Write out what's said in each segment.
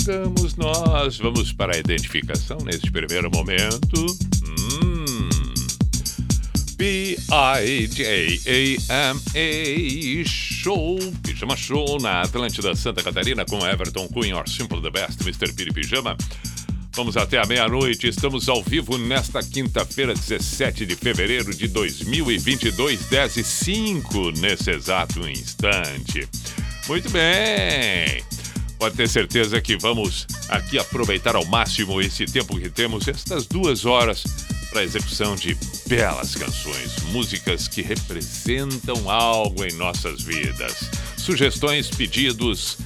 chegamos nós. Vamos para a identificação neste primeiro momento. Hum. P-I-J-A-M-A Show, Pijama Show na Atlântida Santa Catarina com Everton Cunha, or Simple the Best, Mr. Piri Pijama. Vamos até a meia-noite. Estamos ao vivo nesta quinta-feira, 17 de fevereiro de 2022, 10 e 5 nesse exato instante. Muito bem! Pode ter certeza que vamos aqui aproveitar ao máximo esse tempo que temos, estas duas horas, para a execução de belas canções, músicas que representam algo em nossas vidas. Sugestões, pedidos,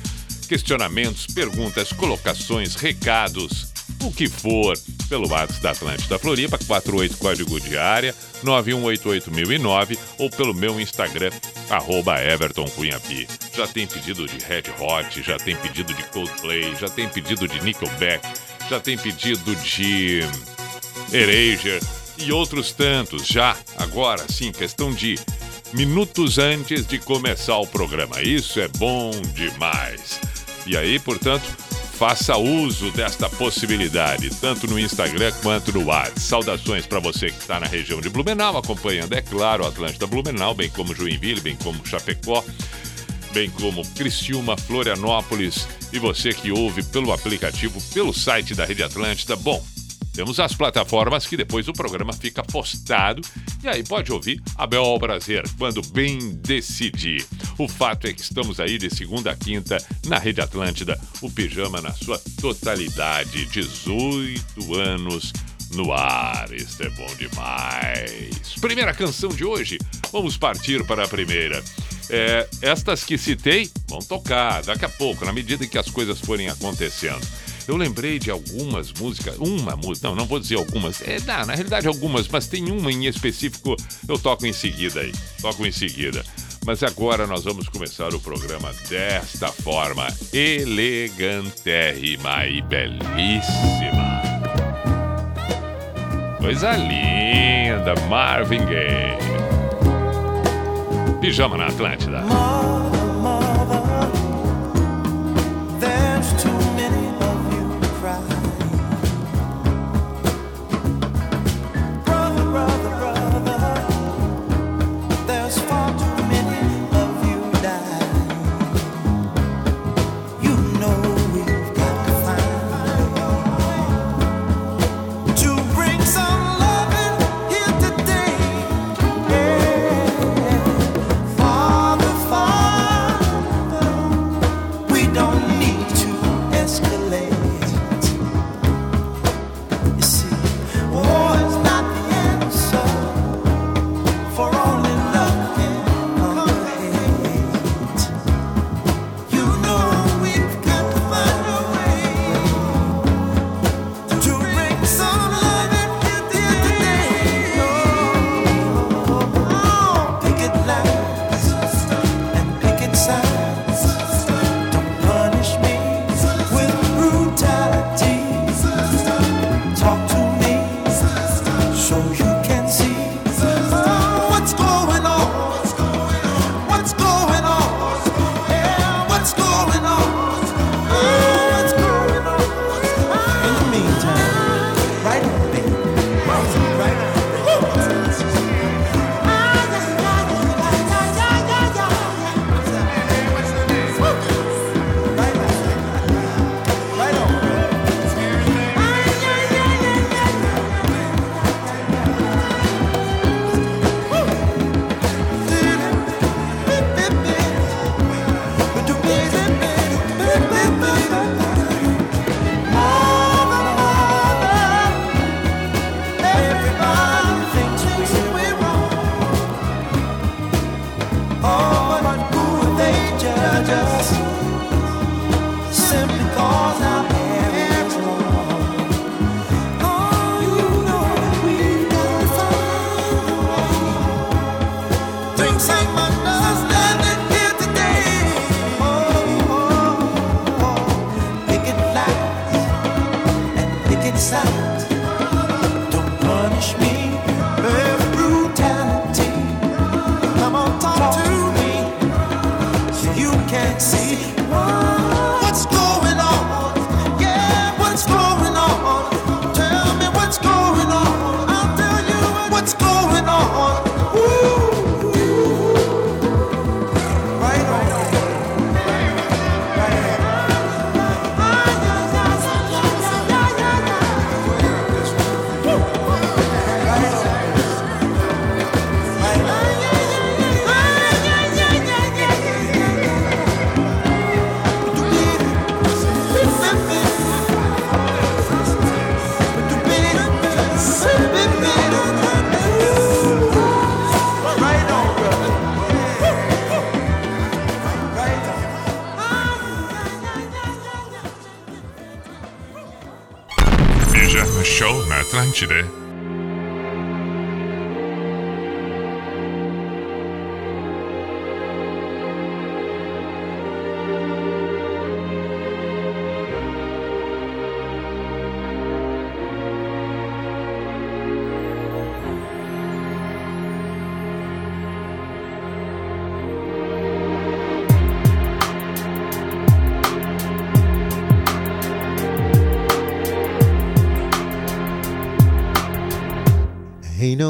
questionamentos, perguntas, colocações, recados, o que for, pelo WhatsApp da Atlântida Floripa, 48 código de área, 9188009 ou pelo meu Instagram, arroba Everton Cunha Pi. Já tem pedido de Red Hot, já tem pedido de Coldplay, já tem pedido de Nickelback, já tem pedido de Erasure e outros tantos já, agora sim, questão de minutos antes de começar o programa. Isso é bom demais. E aí, portanto, faça uso desta possibilidade, tanto no Instagram quanto no WhatsApp. Saudações para você que está na região de Blumenau, acompanhando, é claro, Atlântida Blumenau, bem como Joinville, bem como Chapecó, bem como Criciúma, Florianópolis e você que ouve pelo aplicativo, pelo site da Rede Atlântida. Bom, temos as plataformas que depois o programa fica postado e aí pode ouvir a bel prazer quando bem decidir. O fato é que estamos aí de segunda a quinta na Rede Atlântida, o pijama na sua totalidade, 18 anos no ar. Isso é bom demais. Primeira canção de hoje, vamos partir para a primeira. É, estas que citei vão tocar daqui a pouco, na medida que as coisas forem acontecendo. Eu lembrei de algumas músicas, uma música, não, não vou dizer algumas, é, não, na realidade algumas, mas tem uma em específico, eu toco em seguida aí, toco em seguida. Mas agora nós vamos começar o programa desta forma, elegantérrima e belíssima. Coisa linda, Marvin Gaye. Pijama na Atlântida. Vinci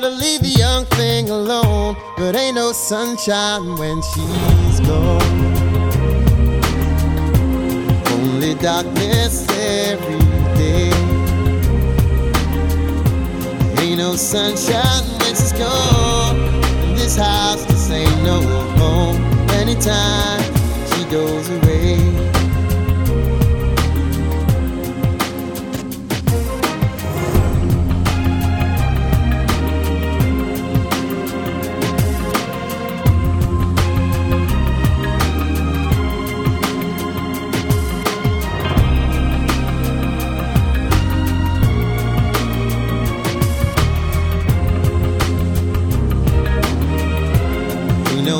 to leave the young thing alone, but ain't no sunshine when she's gone. Only darkness every day. Ain't no sunshine when she's gone. And this house just ain't no home anytime she goes away.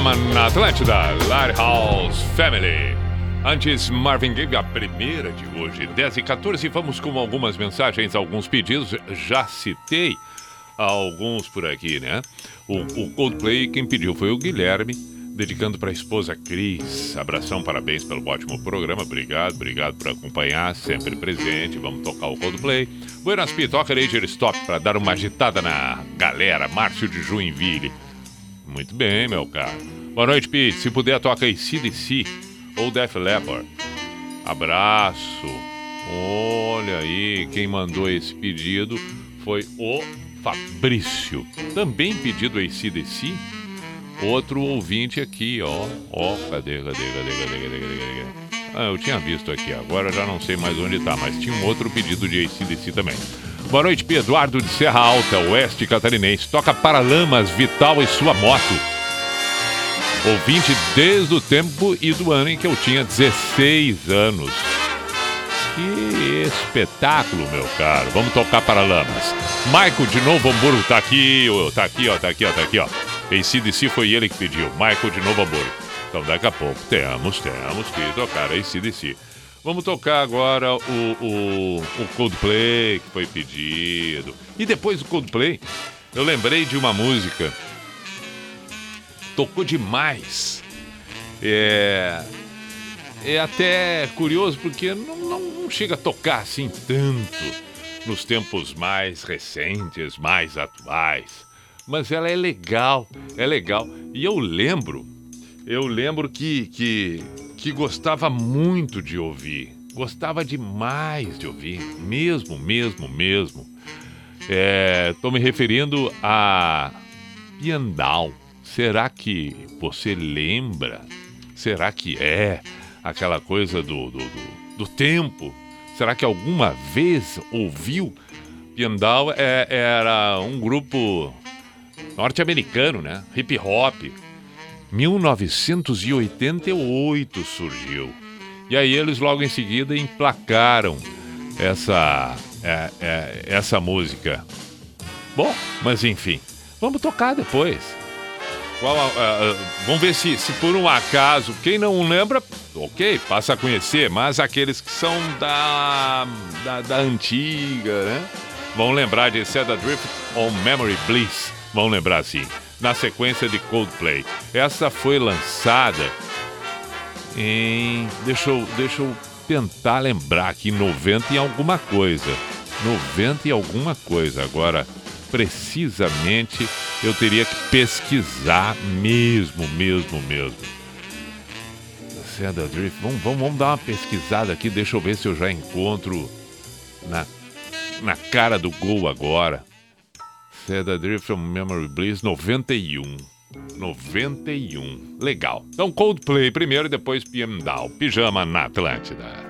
Pijama na Atlântida, Lighthouse Family. Antes, Marvin Gaye, a primeira de hoje, 10 e 14. Vamos com algumas mensagens, alguns pedidos. Já citei alguns por aqui, né? O, o Coldplay, quem pediu foi o Guilherme, dedicando para a esposa Cris. Abração, parabéns pelo ótimo programa. Obrigado, obrigado por acompanhar, sempre presente. Vamos tocar o Coldplay. Buenas Pi, toca Ranger Stop para dar uma agitada na galera. Márcio de Joinville. Muito bem, meu caro. Boa noite, Pi. Se puder, toca aí CDC ou Def Leppard. Abraço. Olha aí, quem mandou esse pedido foi o Fabrício. Também pedido ACDC. Outro ouvinte aqui, ó. Ó, cadê, cadê, cadê, cadê, cadê, cadê, cadê? Ah, eu tinha visto aqui, agora já não sei mais onde tá, mas tinha um outro pedido de ACDC também. Boa noite, P. Eduardo de Serra Alta, Oeste Catarinense. Toca Paralamas, Vital e sua moto. Ouvinte desde o tempo e do ano em que eu tinha 16 anos. Que espetáculo, meu caro. Vamos tocar Paralamas. Michael de Novo Hamburgo tá aqui, ó, tá aqui, ó, tá aqui, ó, tá aqui, ó. ACDC foi ele que pediu. Michael de Novo Hamburgo. Então daqui a pouco temos, temos que tocar ACDC. Vamos tocar agora o, o, o Coldplay que foi pedido. E depois do Coldplay, eu lembrei de uma música. Tocou demais. É, é até curioso porque não, não, não chega a tocar assim tanto nos tempos mais recentes, mais atuais. Mas ela é legal, é legal. E eu lembro, eu lembro que, que, que gostava muito de ouvir. Gostava demais de ouvir, mesmo, mesmo, mesmo. Estou me referindo a Piandal. Será que você lembra? Será que é aquela coisa do, do, do, do tempo? Será que alguma vez ouviu? Piandal é, era um grupo norte-americano, né? Hip hop. 1988 surgiu. E aí eles logo em seguida emplacaram essa, é, é, essa música. Bom, mas enfim, vamos tocar depois. Qual a- a- vamos ver se, se por um acaso, quem não lembra, ok, passa a conhecer, mas aqueles que são da, da, da antiga, né? Vão lembrar de Set Drift on Memory Bliss. Vão lembrar sim. Na sequência de Coldplay. Essa foi lançada em. Deixa eu, deixa eu tentar lembrar aqui, 90 e alguma coisa. 90 e alguma coisa. Agora, precisamente, eu teria que pesquisar mesmo, mesmo, mesmo. Seda Drift, vamos, vamos, vamos dar uma pesquisada aqui, deixa eu ver se eu já encontro na, na cara do gol agora. Seda Drift from Memory Bliss 91. 91. Legal. Então Coldplay primeiro e depois PM Down. Pijama na Atlântida.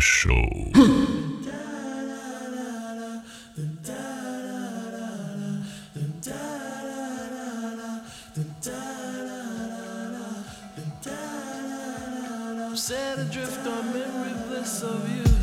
Show. Set adrift on memory bliss of you.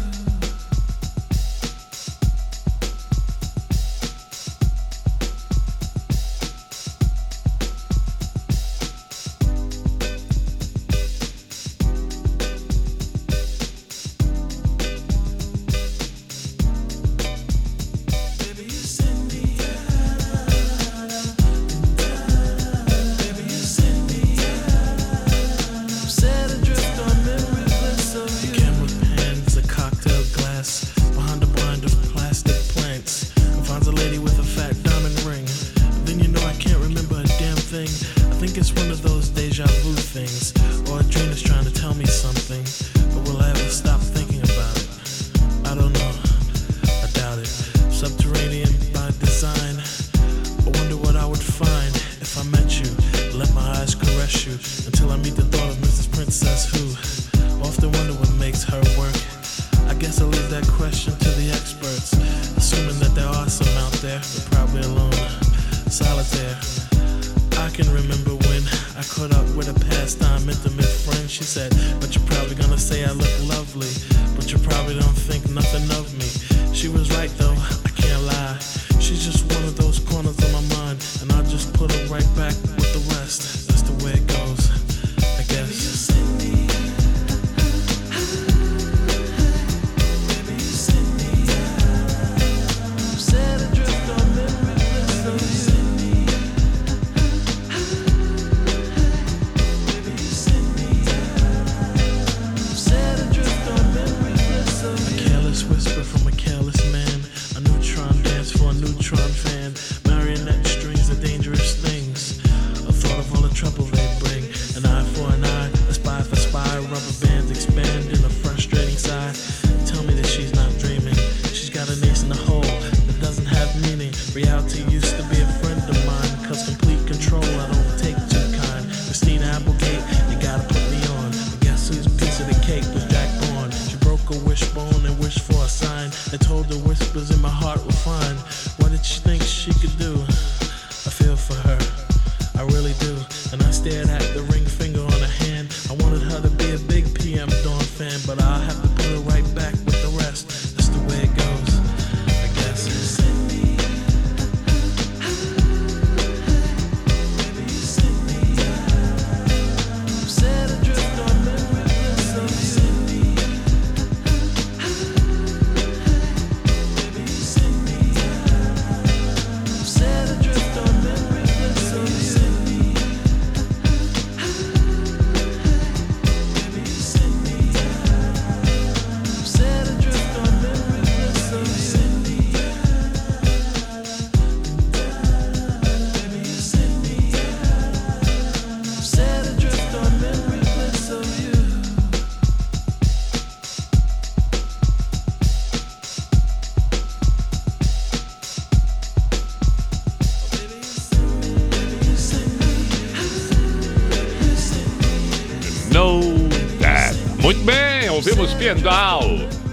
Muito bem, ouvimos Pendal,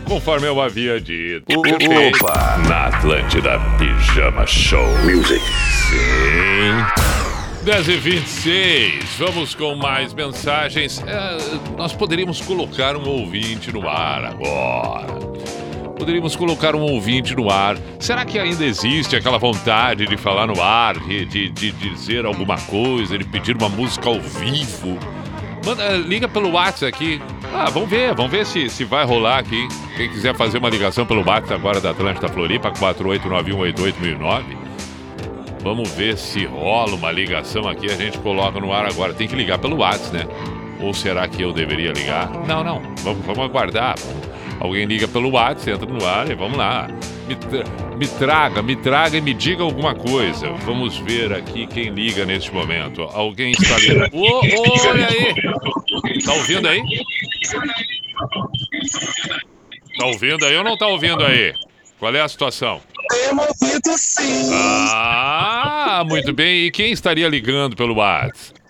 conforme eu havia dito. Opa! Na Atlântida Pijama Show. Music. Sim. 10 e 26 vamos com mais mensagens. É, nós poderíamos colocar um ouvinte no ar agora. Poderíamos colocar um ouvinte no ar. Será que ainda existe aquela vontade de falar no ar, de, de, de dizer alguma coisa, de pedir uma música ao vivo? Manda, eh, liga pelo WhatsApp aqui. Ah, vamos ver, vamos ver se, se vai rolar aqui. Quem quiser fazer uma ligação pelo WhatsApp agora da Atlântida Floripa, 4891881009. Vamos ver se rola uma ligação aqui, a gente coloca no ar agora. Tem que ligar pelo WhatsApp, né? Ou será que eu deveria ligar? Não, não. Vamos, vamos aguardar. Alguém liga pelo WhatsApp, entra no ar e vamos lá. Me, tra me traga, me traga e me diga alguma coisa. Vamos ver aqui quem liga neste momento. Alguém está ligando. Oh, oh, olha aí! Tá ouvindo aí? Tá ouvindo aí ou não tá ouvindo aí? Qual é a situação? Temos sim. Ah, muito bem. E quem estaria ligando pelo WhatsApp?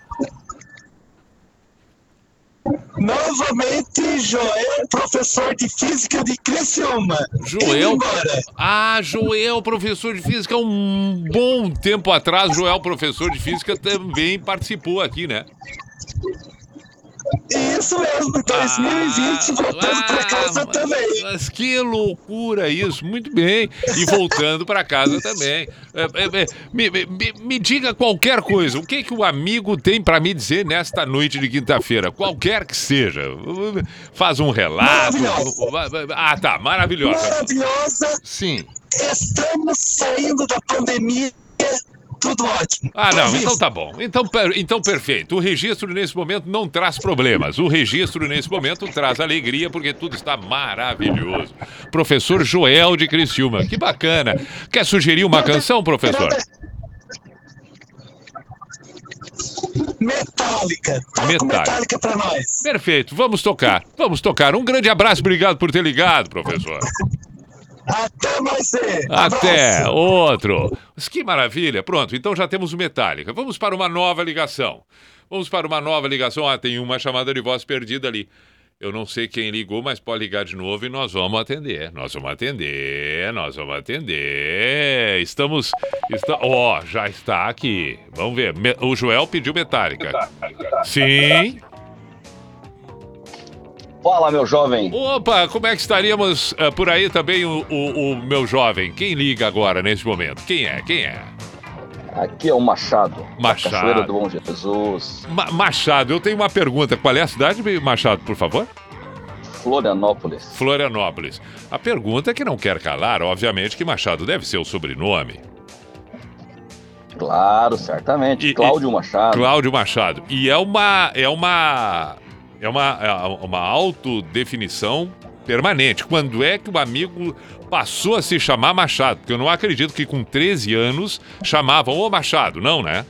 Novamente, Joel, professor de física de Criciúma. Joel? Ah, Joel, professor de física, um bom tempo atrás, Joel, professor de física, também participou aqui, né? Isso mesmo, 2020, voltando pra casa Ah, também. Mas que loucura isso, muito bem. E voltando para casa também. É, é, é, me, me- me- diga qualquer coisa, o que, que o amigo tem para me dizer nesta noite de quinta-feira? Qualquer que seja. Faz um relato. Maravilhosa. Ah, tá, maravilhosa. Maravilhosa, Sim. estamos saindo da pandemia, tudo ótimo. Ah, não, Mas então isso, tá bom. Então, per- então perfeito. O registro nesse momento não traz problemas. O registro nesse momento traz alegria porque tudo está maravilhoso. Professor Joel de Criciúma, que bacana. Quer sugerir uma canção, professor? Metálica. Metálica. Metálica pra nós. Perfeito, vamos tocar. Vamos tocar. Um grande abraço, obrigado por ter ligado, professor. Até mais. Até Abraço. outro. Que maravilha. Pronto, então já temos o Metallica. Vamos para uma nova ligação. Vamos para uma nova ligação. Ah, tem uma chamada de voz perdida ali. Eu não sei quem ligou, mas pode ligar de novo e nós vamos atender. Nós vamos atender, nós vamos atender. Estamos. Está, ó, já está aqui. Vamos ver. O Joel pediu Metallica. Sim. Fala, meu jovem. Opa, como é que estaríamos ah, por aí também o, o- o meu jovem? Quem liga agora nesse momento? Quem é? Quem é? Aqui é o Machado. Machado. Cachoeira do Bom Jesus. Ma- Machado, eu tenho uma pergunta. Qual é a cidade, Machado, por favor? Florianópolis. Florianópolis. A pergunta que não quer calar, obviamente, que Machado deve ser o sobrenome. Claro, certamente. E- Cláudio Machado. Cláudio Machado. E é uma. É uma. É uma, é uma autodefinição permanente. Quando é que o amigo passou a se chamar Machado? Porque eu não acredito que com 13 anos chamavam o Machado, não, né?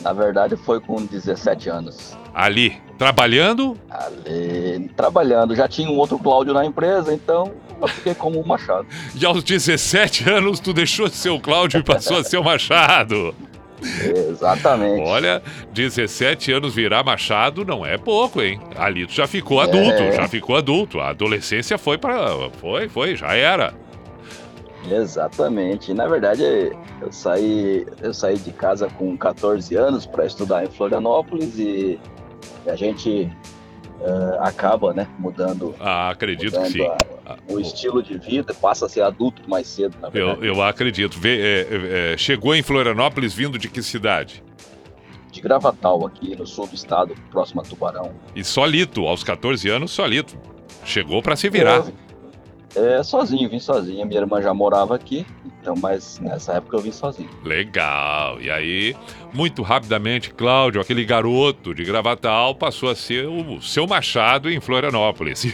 Na verdade, foi com 17 anos. Ali, trabalhando, Ali, trabalhando. Já tinha um outro Cláudio na empresa, então eu fiquei como o Machado. e aos 17 anos tu deixou de ser o Cláudio e passou a ser o Machado. Exatamente. Olha, 17 anos virar Machado não é pouco, hein? Ali tu já ficou adulto, É. já ficou adulto. A adolescência foi para, foi, foi, já era. Exatamente. Na verdade, eu saí, eu saí de casa com 14 anos para estudar em Florianópolis e a gente eh, acaba, né, mudando, Ah, acredito que mudando sim. a- o estilo de vida, passa a ser adulto mais cedo, na Eu, verdade. eu acredito. Vê, é, é, é, chegou em Florianópolis vindo de que cidade? De Gravatal, aqui no sul do estado, próximo a Tubarão. E solito, aos 14 anos, solito. Chegou para se virar. É, sozinho, vim sozinho. Minha irmã já morava aqui, então, mas nessa época eu vim sozinho. Legal. E aí, muito rapidamente, Cláudio, aquele garoto de Gravatal, passou a ser o seu Machado em Florianópolis.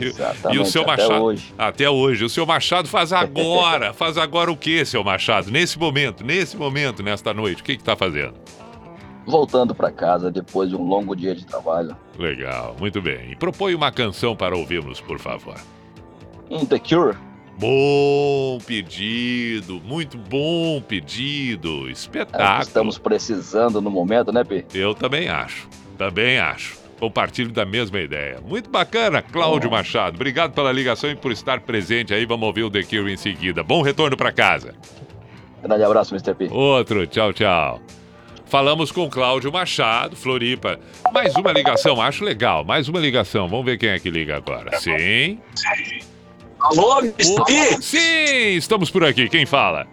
Exatamente. e o seu até Machado? hoje. Até hoje. O seu Machado faz agora. faz agora o que, seu Machado? Nesse momento, nesse momento, nesta noite, o que que tá fazendo? Voltando para casa depois de um longo dia de trabalho. Legal, muito bem. E propõe uma canção para ouvirmos, por favor. Um The Cure. Bom pedido, muito bom pedido. É Espetáculo. estamos precisando no momento, né, Pi? Eu também acho, também acho. Compartilho da mesma ideia. Muito bacana, Cláudio Machado. Obrigado pela ligação e por estar presente aí. Vamos ouvir o The Cure em seguida. Bom retorno para casa. Grande abraço, Mr. P. Outro, tchau, tchau. Falamos com Cláudio Machado, Floripa. Mais uma ligação, acho legal. Mais uma ligação. Vamos ver quem é que liga agora. Sim. Alô, Mr. P? Sim, estamos por aqui. Quem fala?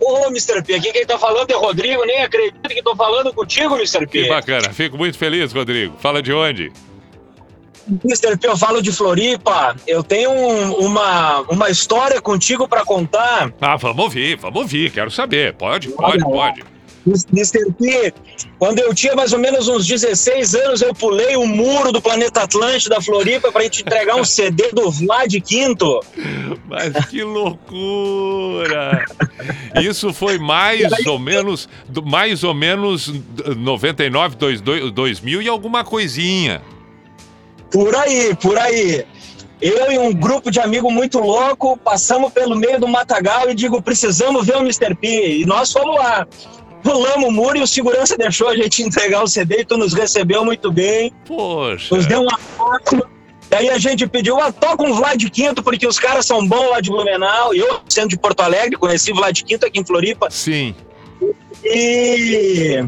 Ô, Mr. P, aqui quem tá falando é Rodrigo, nem acredito que tô falando contigo, Mr. Que P. bacana. Fico muito feliz, Rodrigo. Fala de onde? Mr. P, eu falo de Floripa. Eu tenho um- uma, uma história contigo pra contar. Ah, vamos ouvir, vamos ouvir. Quero saber. Pode, pode, pode. Mr. P, quando eu tinha mais ou menos uns 16 anos, eu pulei o muro do planeta Atlântico da Floripa pra gente entregar um CD do Vlad Quinto. Mas que loucura! Isso foi mais ou menos, mais ou menos 99, 2000 2000 e alguma coisinha. Por aí, por aí. Eu e um grupo de amigos muito louco passamos pelo meio do matagal e digo, precisamos ver o Mr. P. E nós fomos lá. Pulamos o muro e o segurança deixou a gente entregar o CD e tu nos recebeu muito bem, Poxa. nos deu um abraço. Daí a gente pediu, ah, toca um Vlad Quinto, porque os caras são bons lá de Blumenau. E eu, sendo de Porto Alegre, conheci o Vlad Quinto aqui em Floripa. Sim. E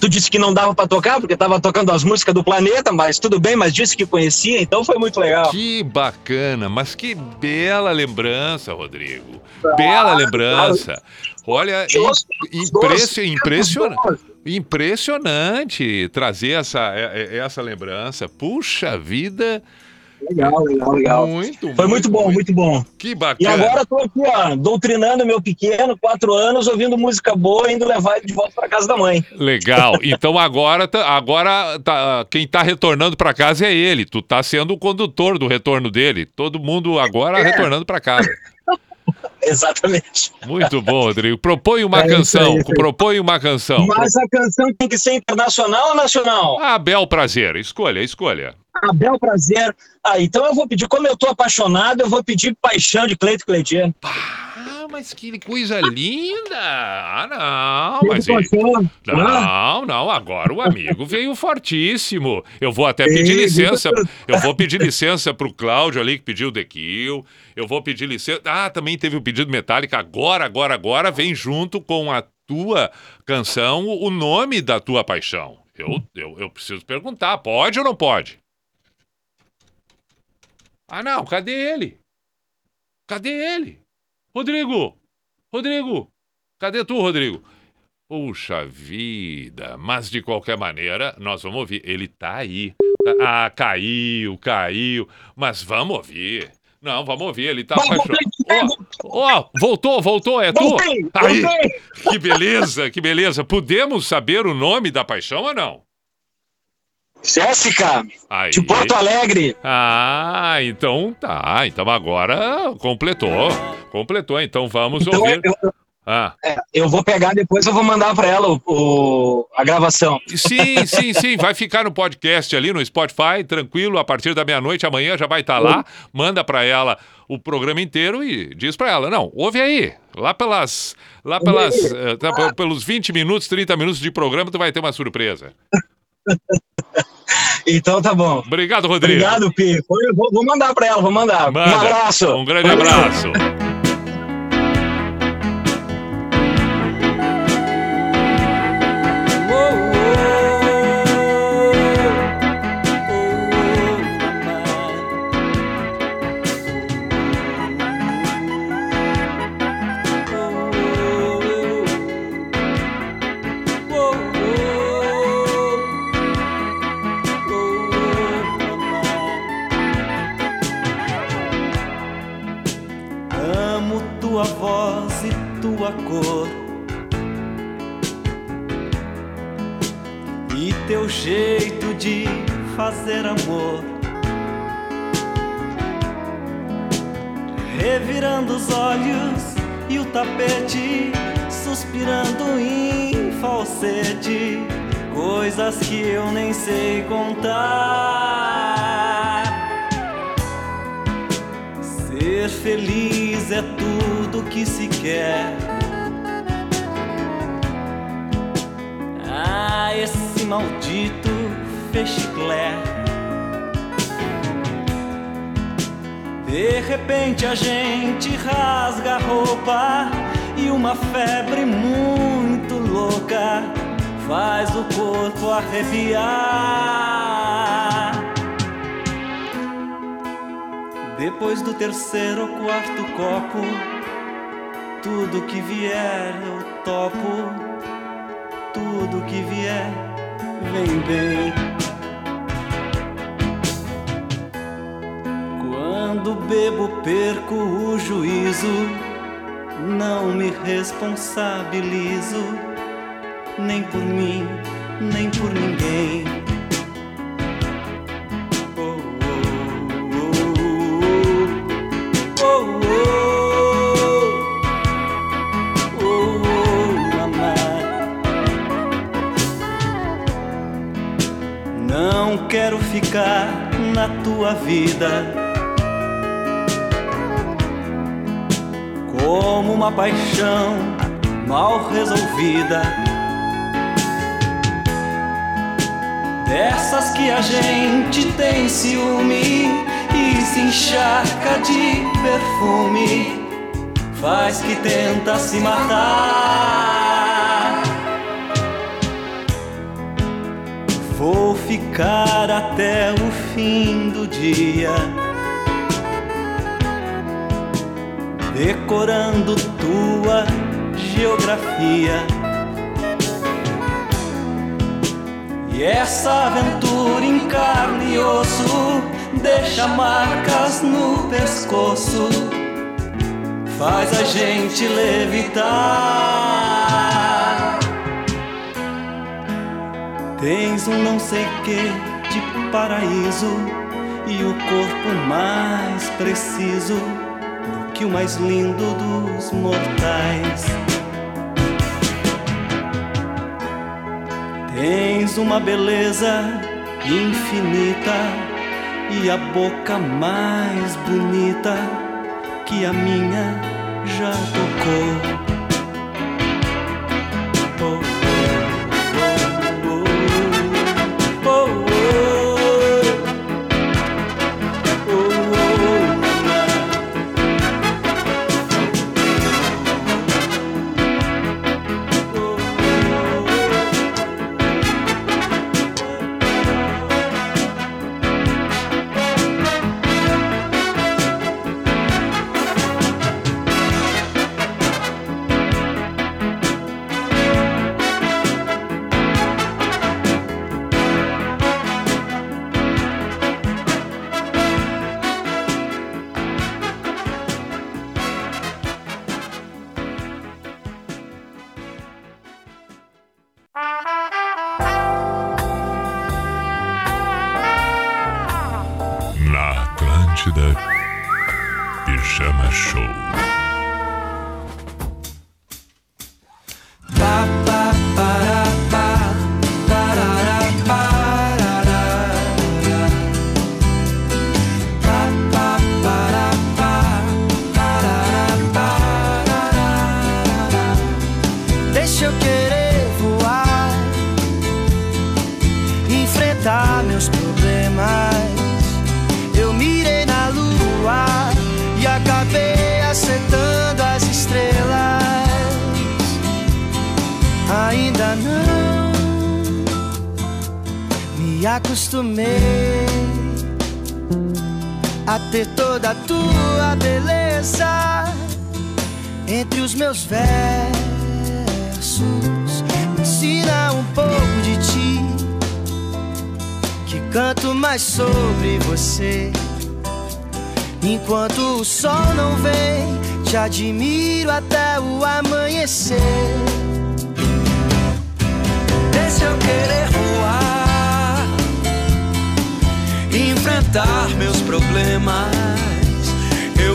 tu disse que não dava pra tocar, porque tava tocando as músicas do planeta, mas tudo bem, mas disse que conhecia, então foi muito legal. Que bacana, mas que bela lembrança, Rodrigo. Bela lembrança. Olha, Os- im- os impressi- dois- impressionante. Impressionante trazer essa, é- é- essa lembrança. Puxa vida. Legal, legal, legal. Muito, Foi muito bom, muito bom. Que E bacana. agora tô aqui, ó, doutrinando meu pequeno, quatro anos, ouvindo música boa, indo levar ele de volta pra casa da mãe. Legal. Então agora, tá- agora tá- quem tá retornando para casa é ele. Tu tá sendo o condutor do retorno dele. Todo mundo agora É. retornando para casa. Exatamente. Muito bom, Rodrigo. Propõe uma É isso canção. isso. Propõe uma canção. Mas a canção tem que ser internacional ou nacional? Ah, bel prazer. Escolha, escolha. Ah, bel prazer. Ah, então eu vou pedir, como eu tô apaixonado, eu vou pedir Paixão de Cleito Cleitinho. Ah, mas que coisa linda! Ah, não, mas. ele-. Ah, Não, não, agora o amigo veio fortíssimo. Eu vou até pedir licença. Eu vou pedir licença pro Cláudio ali que pediu The Kill. Eu vou pedir licença. Ah, também teve o pedido Metallica. Agora, agora, agora vem junto com a tua canção o nome da tua paixão. Eu, eu, eu preciso perguntar, pode ou não pode? Ah, não, cadê ele? Cadê ele? Rodrigo! Rodrigo! Cadê tu, Rodrigo? Puxa vida, mas de qualquer maneira, nós vamos ouvir. Ele tá aí. Ah, caiu, caiu. Mas vamos ouvir. Não, vamos ouvir, ele tá apaixonado. Ó, ó, voltou, voltou, é tu? Voltei, Aí, voltei. que beleza, que beleza. Podemos saber o nome da paixão ou não? Jéssica, Aí. de Porto Alegre. Ah, então tá. Então agora completou. Completou, então vamos Então ouvir. eu, eu- Ah. é, eu vou pegar depois, eu vou mandar pra ela o, o- a gravação. Sim, sim, sim. Vai ficar no podcast ali no Spotify, tranquilo. A partir da meia-noite, amanhã já vai estar lá. Manda pra ela o programa inteiro e diz pra ela: não, ouve aí. Lá pelas. Lá pelas. tá, pe- pelos 20 minutos, 30 minutos de programa, tu vai ter uma surpresa. Então tá bom. Obrigado, Rodrigo. Obrigado, Pi. Vou, mandar pra ela, vou mandar. Manda. Um abraço. Um grande abraço. Fazer amor. Revirando os olhos e o tapete, suspirando em falsete. Coisas que eu nem sei contar. Ser feliz é tudo que se quer. Ah, esse maldito fechiclé. De repente a gente rasga a roupa e uma febre muito louca faz o corpo arrepiar. Depois do terceiro ou quarto copo, tudo que vier eu topo, tudo que vier vem bem. Quando bebo, perco o juízo, não me responsabilizo, nem por mim, nem por ninguém. não quero ficar na tua vida como uma paixão mal resolvida. Dessas que a gente tem ciúme e se encharca de perfume, faz que tenta se matar. Vou ficar até o fim do dia. Decorando tua geografia. E essa aventura em carne e osso deixa marcas no pescoço, faz a gente levitar. Tens um não sei que de paraíso e o corpo mais preciso do que o mais lindo dos mortais. Tens uma beleza infinita e a boca mais bonita que a minha já tocou.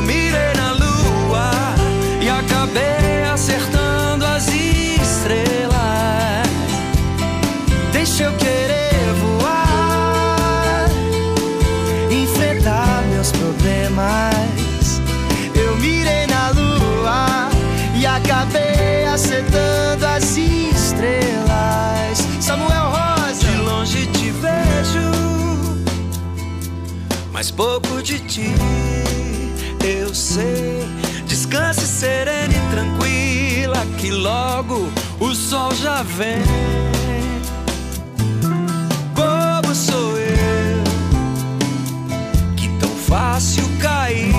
Mirei na lua e acabei acertando as estrelas. Deixa eu querer voar, enfrentar meus problemas. Eu mirei na lua e acabei acertando as estrelas. Samuel Rosa, de longe te vejo, mas pouco de ti Descanse serena e tranquila, que logo o sol já vem. Bobo sou eu, que tão fácil cair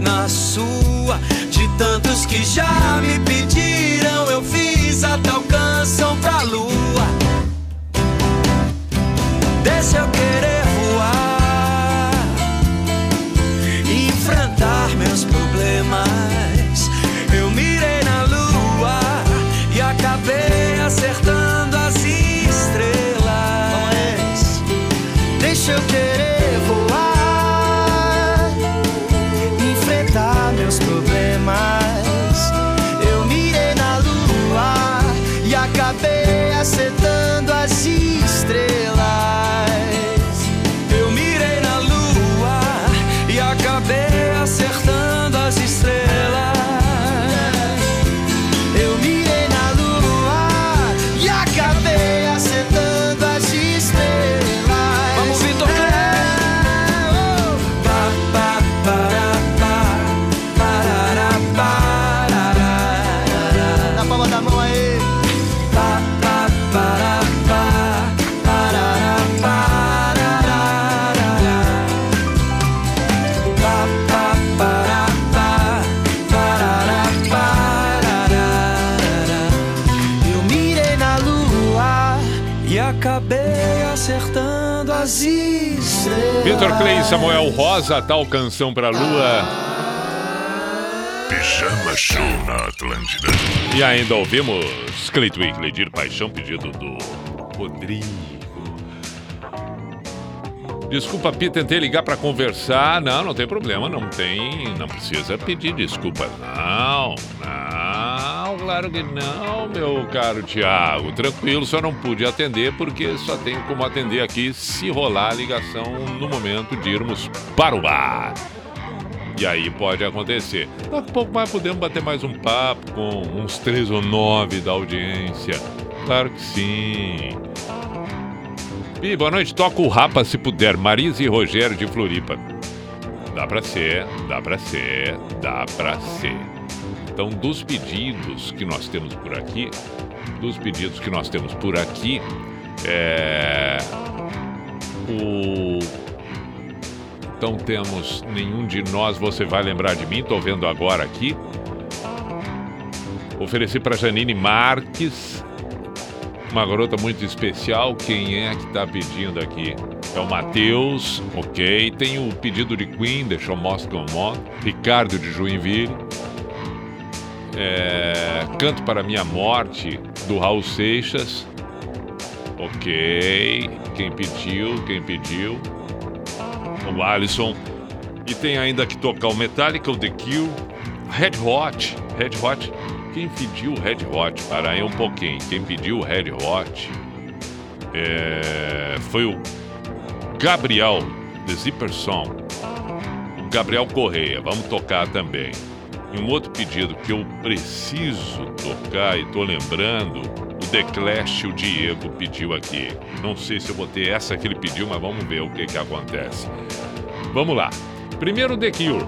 na sua. De tantos que já me pediram, eu fiz até o canção pra lua. Deixa eu querer Vitor Clay Samuel Rosa, tal canção pra lua. Pijama Show na Atlântida. E ainda ouvimos Cleito Weekly de Paixão, pedido do Rodrigo. Desculpa, Pi, tentei ligar pra conversar. Não, não tem problema, não tem. Não precisa pedir desculpa. Não, não, claro que não, meu caro Tiago. Tranquilo, só não pude atender porque só tenho como atender aqui se rolar a ligação no momento de irmos para o bar. E aí pode acontecer. Daqui a pouco mais podemos bater mais um papo com uns três ou nove da audiência. Claro que sim. Pi, boa noite. Toca o Rapa se puder. Marisa e Rogério de Floripa. Dá pra ser, dá pra ser, dá pra ser. Então, dos pedidos que nós temos por aqui, dos pedidos que nós temos por aqui, é. O. Então temos nenhum de nós, você vai lembrar de mim, tô vendo agora aqui. Ofereci para Janine Marques, uma garota muito especial. Quem é que tá pedindo aqui? É o Matheus, ok. Tem o pedido de Queen, deixa eu mostrar como Ricardo de Joinville. É, Canto para Minha Morte, do Raul Seixas. Ok. Quem pediu? Quem pediu? O Alisson. E tem ainda que tocar o Metallica, o The Cure, Red Hot. Red Hot. Quem pediu o Red Hot? Para aí um pouquinho. Quem pediu Red Hot é, foi o Gabriel, The Zipper Song. O Gabriel Correia. Vamos tocar também. E um outro pedido que eu preciso tocar e tô lembrando, o The Clash, o Diego pediu aqui. Não sei se eu botei essa que ele pediu, mas vamos ver o que que acontece. Vamos lá. Primeiro The Cure.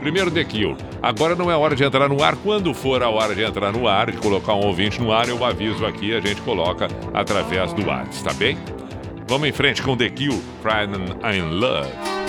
Primeiro The Cure. Agora não é hora de entrar no ar. Quando for a hora de entrar no ar, de colocar um ouvinte no ar, eu aviso aqui, a gente coloca através do WhatsApp, tá bem? Vamos em frente com The Cure, Friday I'm Love.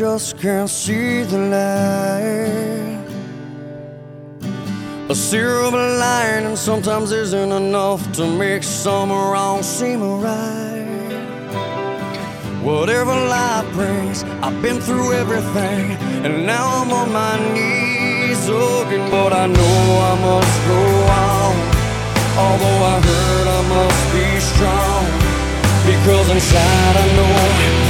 just can't see the light. A silver lining sometimes isn't enough to make some wrong seem right. Whatever life brings, I've been through everything, and now I'm on my knees looking, but I know I must go on. Although I hurt, I must be strong, because inside I know.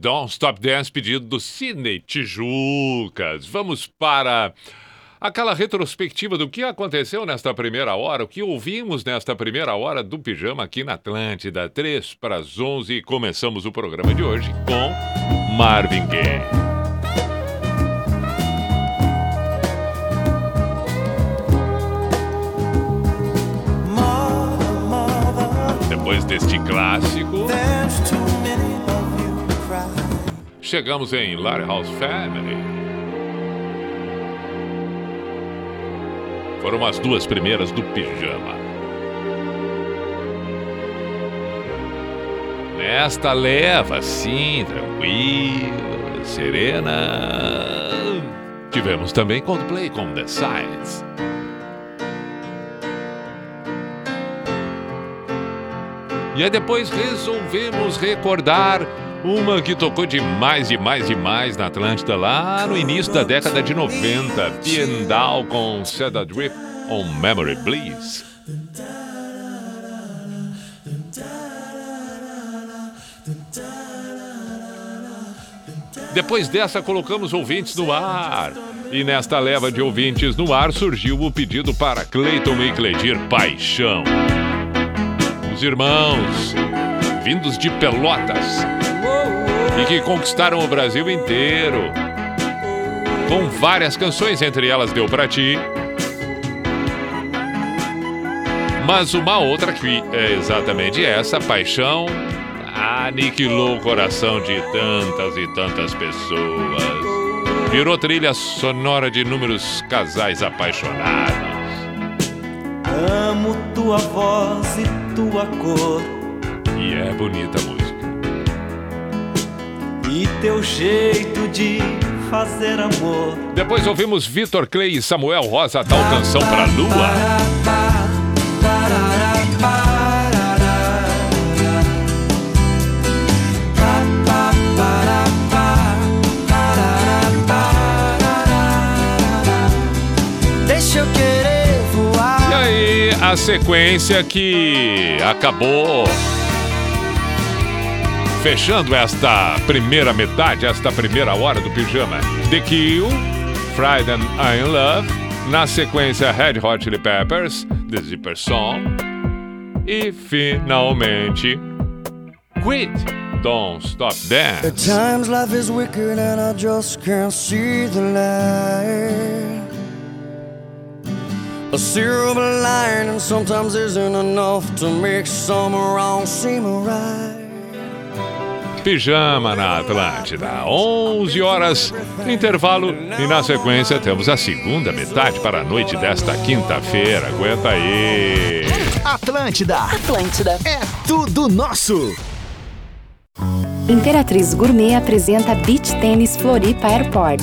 Don't Stop Dance, pedido do Sidney Tijucas. Vamos para aquela retrospectiva do que aconteceu nesta primeira hora, o que ouvimos nesta primeira hora do Pijama aqui na Atlântida, 3 para as 11. E começamos o programa de hoje com Marvin Gaye. Depois deste clássico, chegamos em House Family. Foram as duas primeiras do pijama. Nesta leva, sim, tranquila, serena. Tivemos também Coldplay com The Signs. E aí depois resolvemos recordar uma que tocou demais, demais, demais na Atlântida lá no início da década de 90. Piendal com Set a Drip on Memory Bliss. Depois dessa, colocamos ouvintes no ar. E nesta leva de ouvintes no ar surgiu o pedido para Cleiton e Cledir Paixão. Os irmãos, vindos de Pelotas, e que conquistaram o Brasil inteiro. Com várias canções, entre elas Deu Pra Ti. Mas uma outra que é exatamente essa, Paixão. Aniquilou o coração de tantas e tantas pessoas. Virou trilha sonora de inúmeros casais apaixonados. Amo tua voz e tua cor E é bonita a música. E teu jeito de fazer amor. Depois ouvimos Vitor Clay e Samuel Rosa, tal canção pra lua. Deixa eu querer voar. E aí, a sequência que acabou fechando esta primeira metade, esta primeira hora do pijama. The Kill, Friday I'm in Love, na sequência Red Hot Chili Peppers, The Zipper Song e finalmente Quit, Don't Stop At Dance. times life is wicked and I just can't see the light. A silver lining sometimes isn't enough to make some wrong seem right. Pijama na Atlântida, 11 horas, intervalo e na sequência temos a segunda metade para a noite desta quinta-feira. Aguenta aí. Atlântida, Atlântida. é tudo nosso. Imperatriz Gourmet apresenta Beach Tênis Floripa Airport.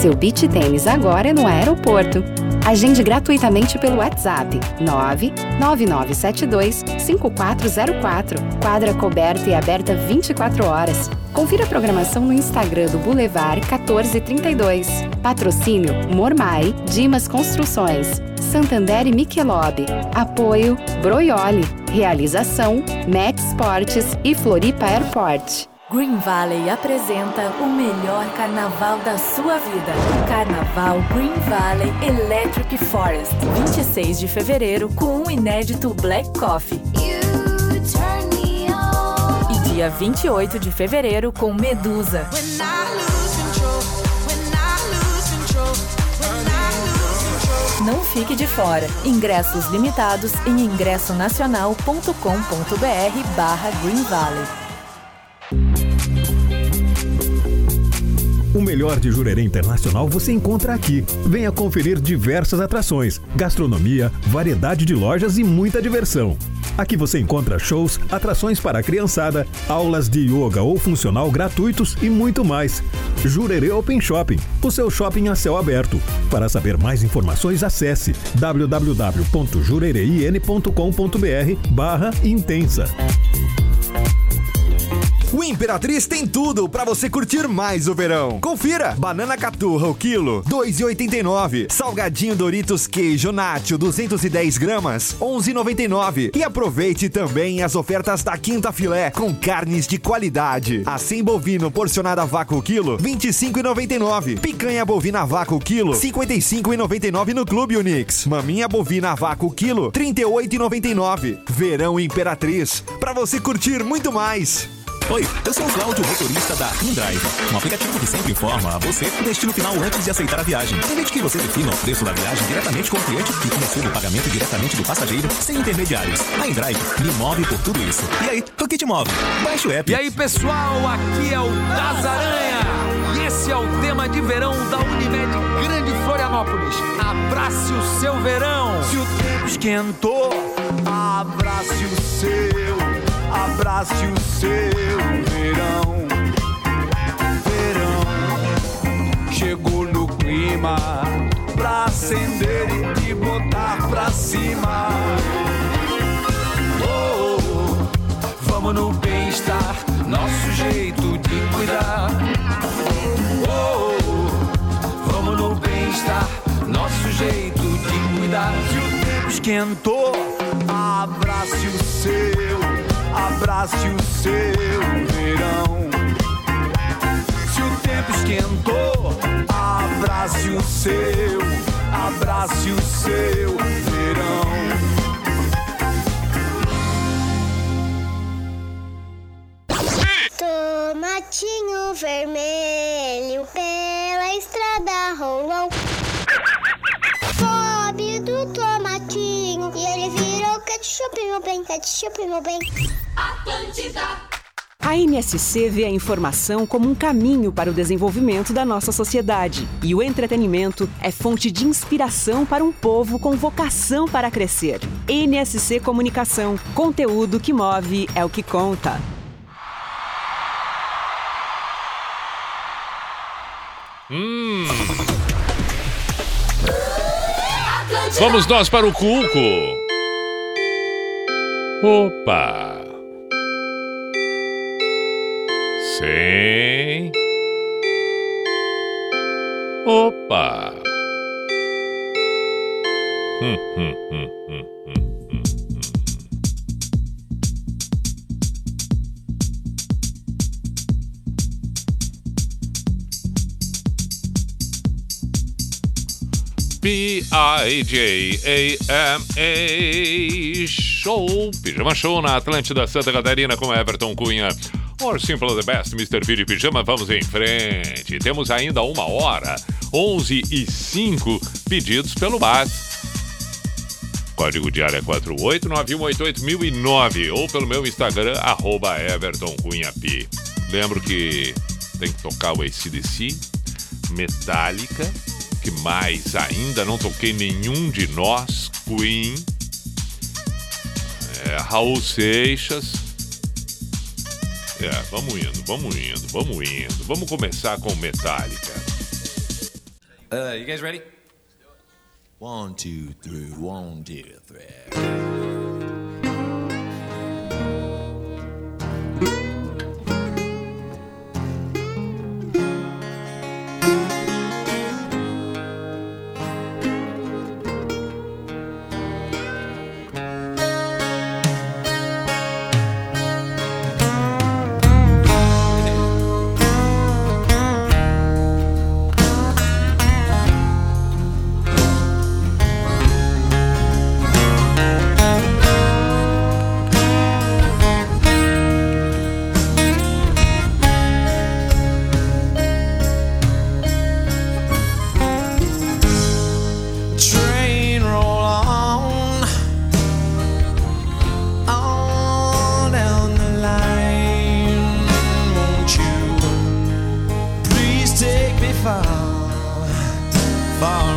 Seu beach tênis agora é no aeroporto. Agende gratuitamente pelo WhatsApp 99972 5404. Quadra coberta e aberta 24 horas. Confira a programação no Instagram do Boulevard 1432. Patrocínio Mormai, Dimas Construções, Santander e Michelob. Apoio Broioli. Realização Met Esportes e Floripa Airport. Green Valley apresenta o melhor carnaval da sua vida. Carnaval Green Valley Electric Forest. 26 de fevereiro com um inédito Black Coffee. E dia 28 de fevereiro com Medusa. Não fique de fora. Ingressos limitados em ingressonacional.com.br barra Green Valley. O melhor de Jurerê Internacional você encontra aqui. Venha conferir diversas atrações, gastronomia, variedade de lojas e muita diversão. Aqui você encontra shows, atrações para a criançada, aulas de yoga ou funcional gratuitos e muito mais. Jurerê Open Shopping, o seu shopping a céu aberto. Para saber mais informações, acesse www.jurerein.com.br barra intensa. O Imperatriz tem tudo pra você curtir mais o verão. Confira: banana caturra o quilo, 2,89. Salgadinho Doritos queijo nacho, 210 gramas, 11,99. E aproveite também as ofertas da Quinta Filé com carnes de qualidade. Assim bovino porcionada vácuo quilo, 25,99. Picanha bovina vácuo quilo, 55,99 no Clube Unix. Maminha bovina vácuo quilo, 38,99. Verão Imperatriz, pra você curtir muito mais. Oi, eu sou o Cláudio, motorista da InDrive, um aplicativo que sempre informa a você o destino final antes de aceitar a viagem. Permite que você defina o preço da viagem diretamente com o cliente e que receba o pagamento diretamente do passageiro, sem intermediários. A InDrive me move por tudo isso. E aí, o que te move? Baixe o app. E aí, pessoal, aqui é o Das Aranha. E esse é o tema de verão da Unimed Grande Florianópolis. Abrace o seu verão. Se o tempo esquentou, abrace o seu, abrace o seu verão. Verão chegou no clima pra acender e te botar pra cima. Oh, oh, vamos no bem-estar, nosso jeito de cuidar. Oh, oh, vamos no bem-estar, nosso jeito de cuidar. Se o tempo esquentou, abrace o seu, abrace o seu verão. Se o tempo esquentou, abrace o seu, abrace o seu verão. Tomatinho vermelho pela estrada rolou. E ketchup, meu bem, ketchup, meu bem. Atlântida, A NSC vê a informação como um caminho para o desenvolvimento da nossa sociedade. E o entretenimento é fonte de inspiração para um povo com vocação para crescer. NSC Comunicação. Conteúdo que move é o que conta. Hum. Vamos nós para o Cuco. Opa. Sim. Opa. Hum, hum, hum, P-I-J-A-M-A Show, Pijama Show na Atlântida Santa Catarina com Everton Cunha. Or Simple the Best, Mr. P de Pijama, vamos em frente. Temos ainda uma hora, 11 e 5 pedidos pelo BAT. Código de área 489188009 ou pelo meu Instagram, arroba Everton Cunha P. Lembro que tem que tocar o ACDC, Metallica, que mais ainda não toquei nenhum de nós, Queen, é, Raul Seixas. É, vamos indo, vamos indo, vamos indo. Vamos começar com Metallica. Uh, you guys ready? One, two, three, one, two, three. Far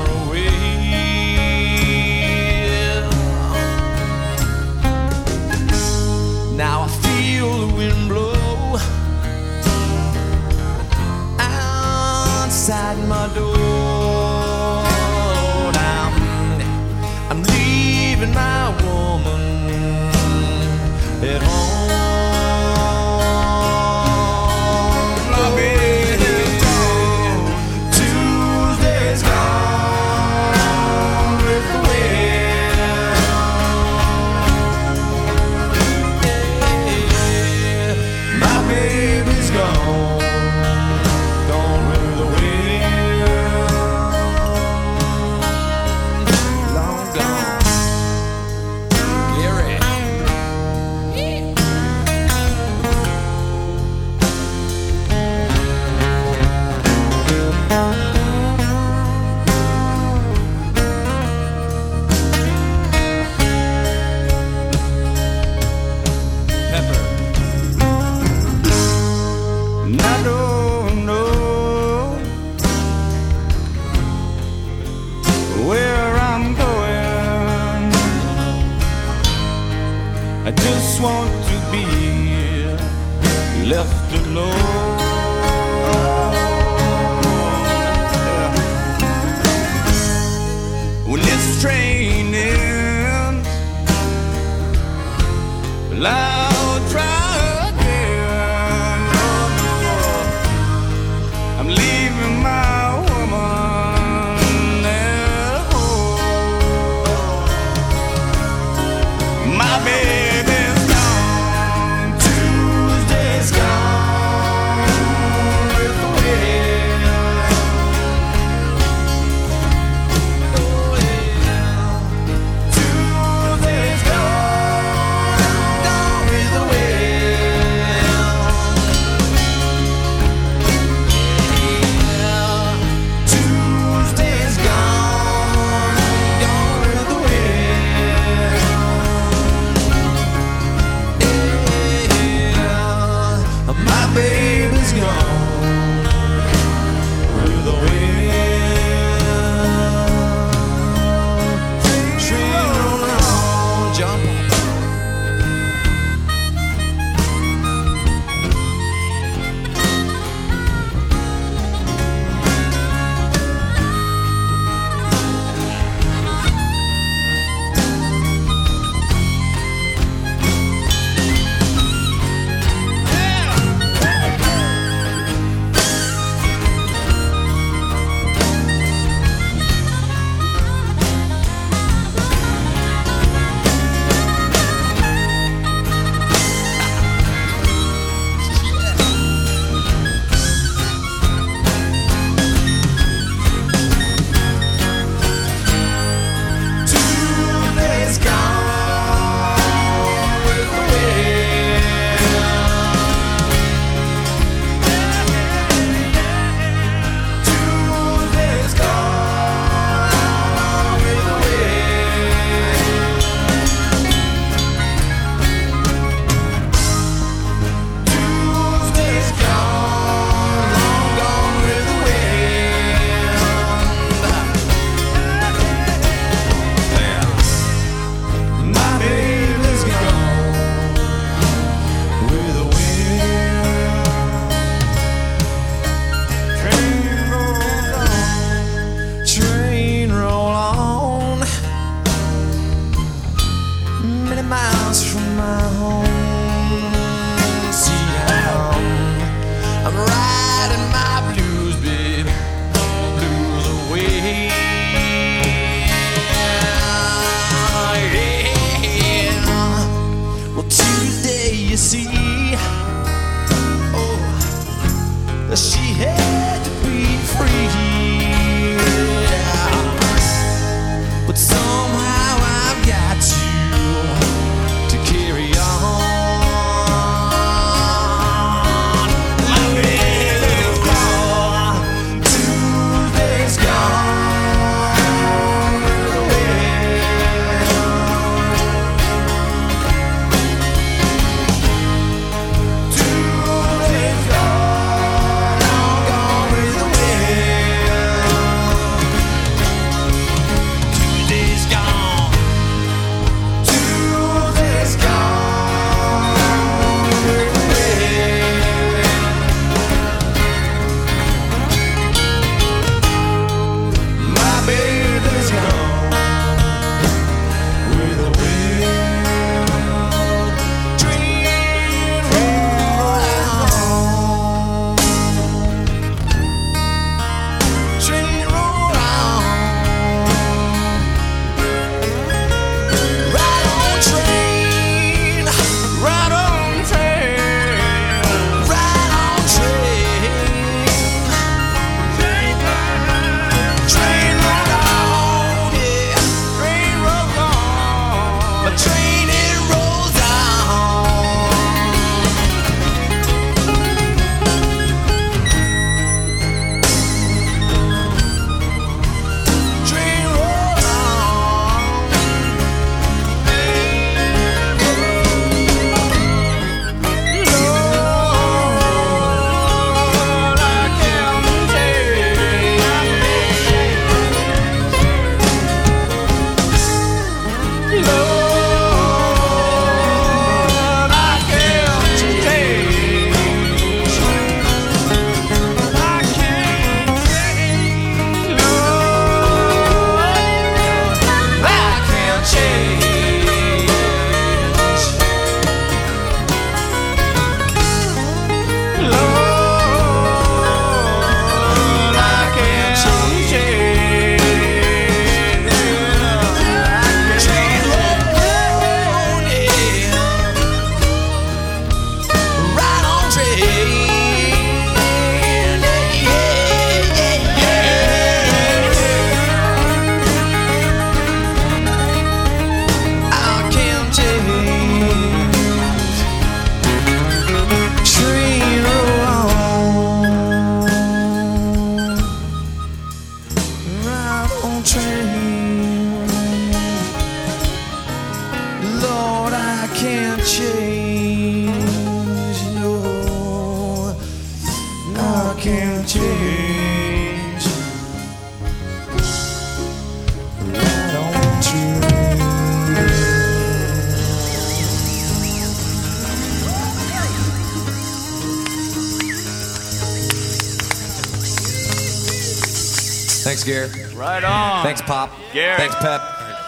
Gear. Right on. Thanks, Pop. Gear. Thanks, Pep.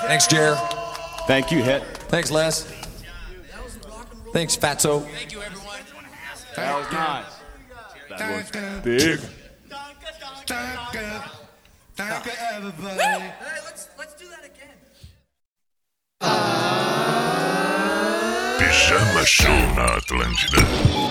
Thanks, Jer. Thank you, Hit. Thanks, Les. Thanks, Fatso. Thank you, everyone. That was nice. That was big. Thank you. Thank you, everybody. Hey, let's, do that again. Pijama Show na Atlântida.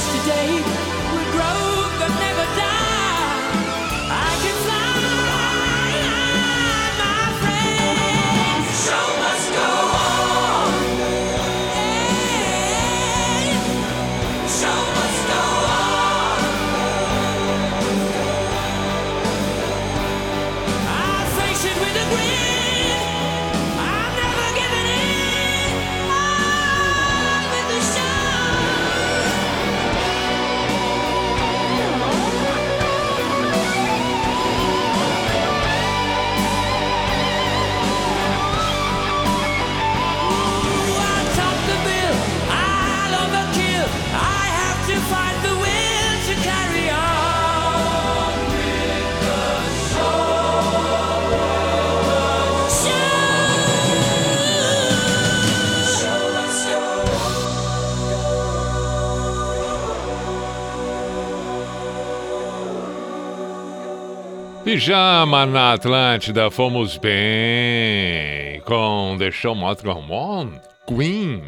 Yesterday Pijama na Atlântida, fomos bem com The Show On, Queen.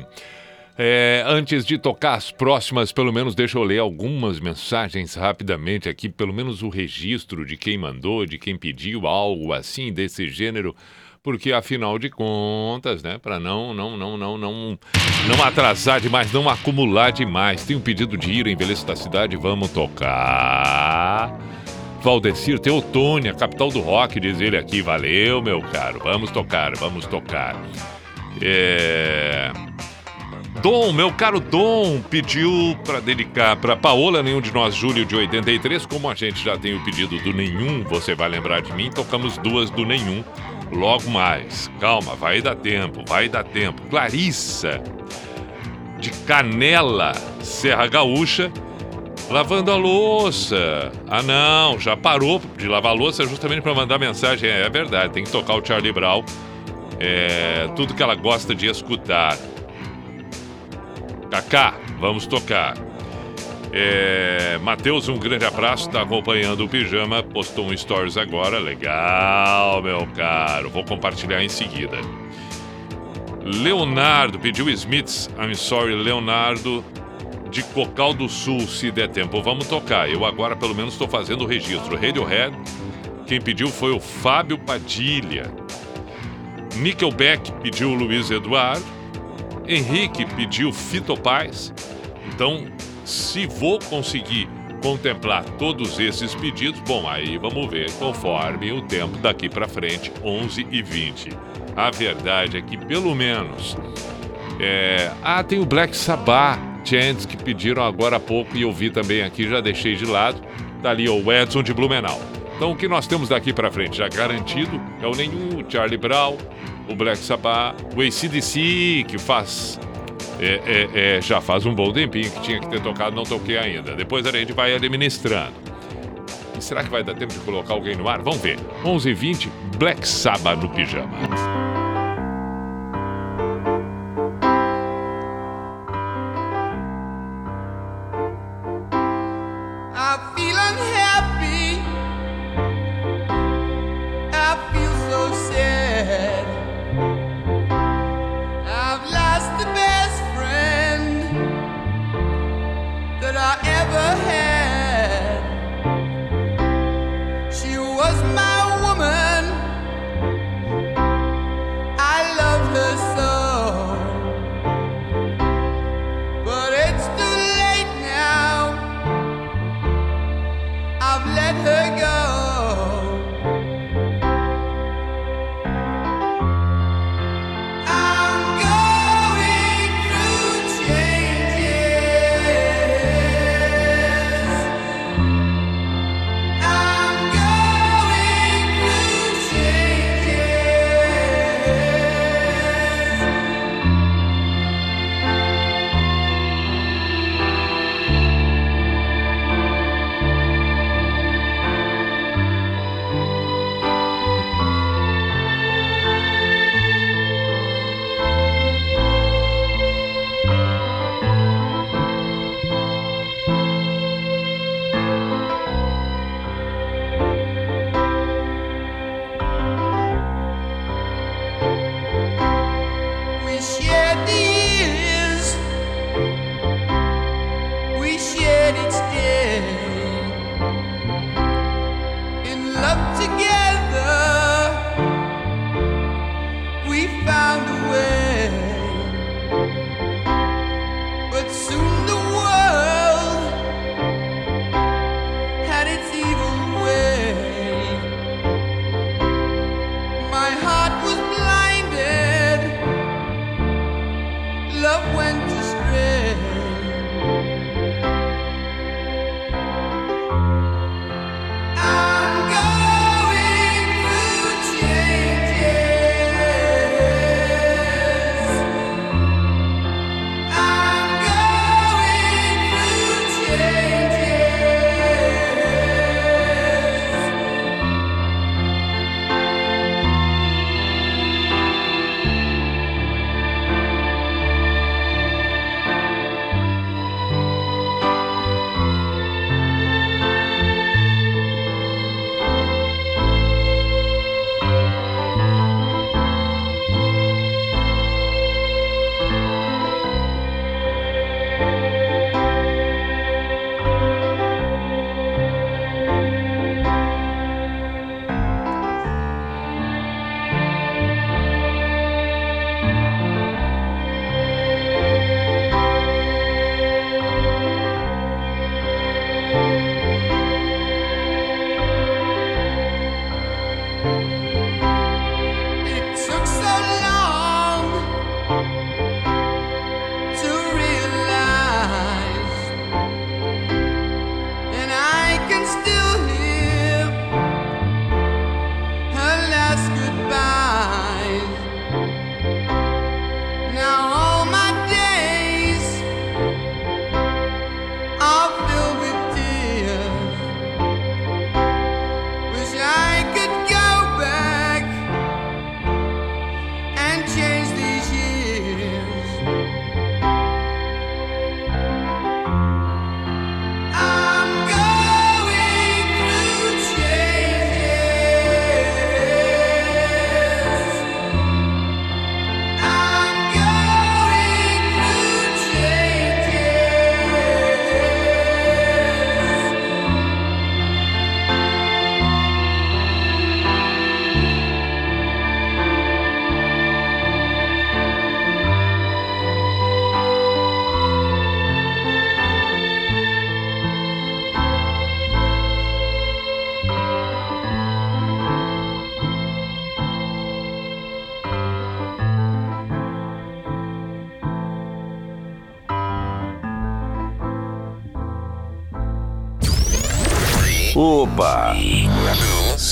É, antes de tocar as próximas, pelo menos deixa eu ler algumas mensagens rapidamente aqui, pelo menos o registro de quem mandou, de quem pediu algo assim desse gênero, porque afinal de contas, né, para não não não não não não atrasar demais, não acumular demais. Tem um pedido de ir envelheço da cidade, vamos tocar. Valdecir Teotônia, capital do rock, diz ele aqui. Valeu, meu caro. Vamos tocar, vamos tocar. É... Dom, meu caro Dom, pediu para dedicar para Paola, nenhum de nós, Júlio de 83. Como a gente já tem o pedido do nenhum, você vai lembrar de mim, tocamos duas do nenhum. Logo mais. Calma, vai dar tempo, vai dar tempo. Clarissa, de Canela, Serra Gaúcha, lavando a louça. Ah, não, já parou de lavar a louça justamente para mandar mensagem. É, é verdade, tem que tocar o Charlie Brown. É, tudo que ela gosta de escutar. Kaká, vamos tocar. É, Matheus, um grande abraço, está acompanhando o Pijama, postou um stories agora, legal, meu caro, vou compartilhar em seguida. Leonardo pediu Smiths, I'm sorry, Leonardo, de Cocal do Sul, se der tempo, vamos tocar. Eu agora pelo menos estou fazendo o registro. Radiohead, quem pediu foi o Fábio Padilha. Nickelback pediu o Luiz Eduardo. Henrique pediu Fito Paz. Então, se vou conseguir contemplar todos esses pedidos, bom, aí vamos ver conforme o tempo daqui para frente, 11 e 20. A verdade é que pelo menos é... ah, tem o Black Sabbath Chants que pediram agora há pouco e eu vi também aqui, já deixei de lado. Tá ali o Edson de Blumenau. Então o que nós temos daqui pra frente já garantido é o Nenhum, o Charlie Brown, o Black Sabbath, o ACDC, que faz. é, é, é, já faz um bom tempinho que tinha que ter tocado, não toquei ainda. Depois a gente vai administrando. E será que vai dar tempo de colocar alguém no ar? Vamos ver. 11h20, Black Sabbath no pijama.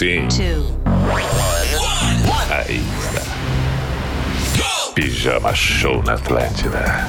Sim. Aí está. Pijama Show na Atlântida.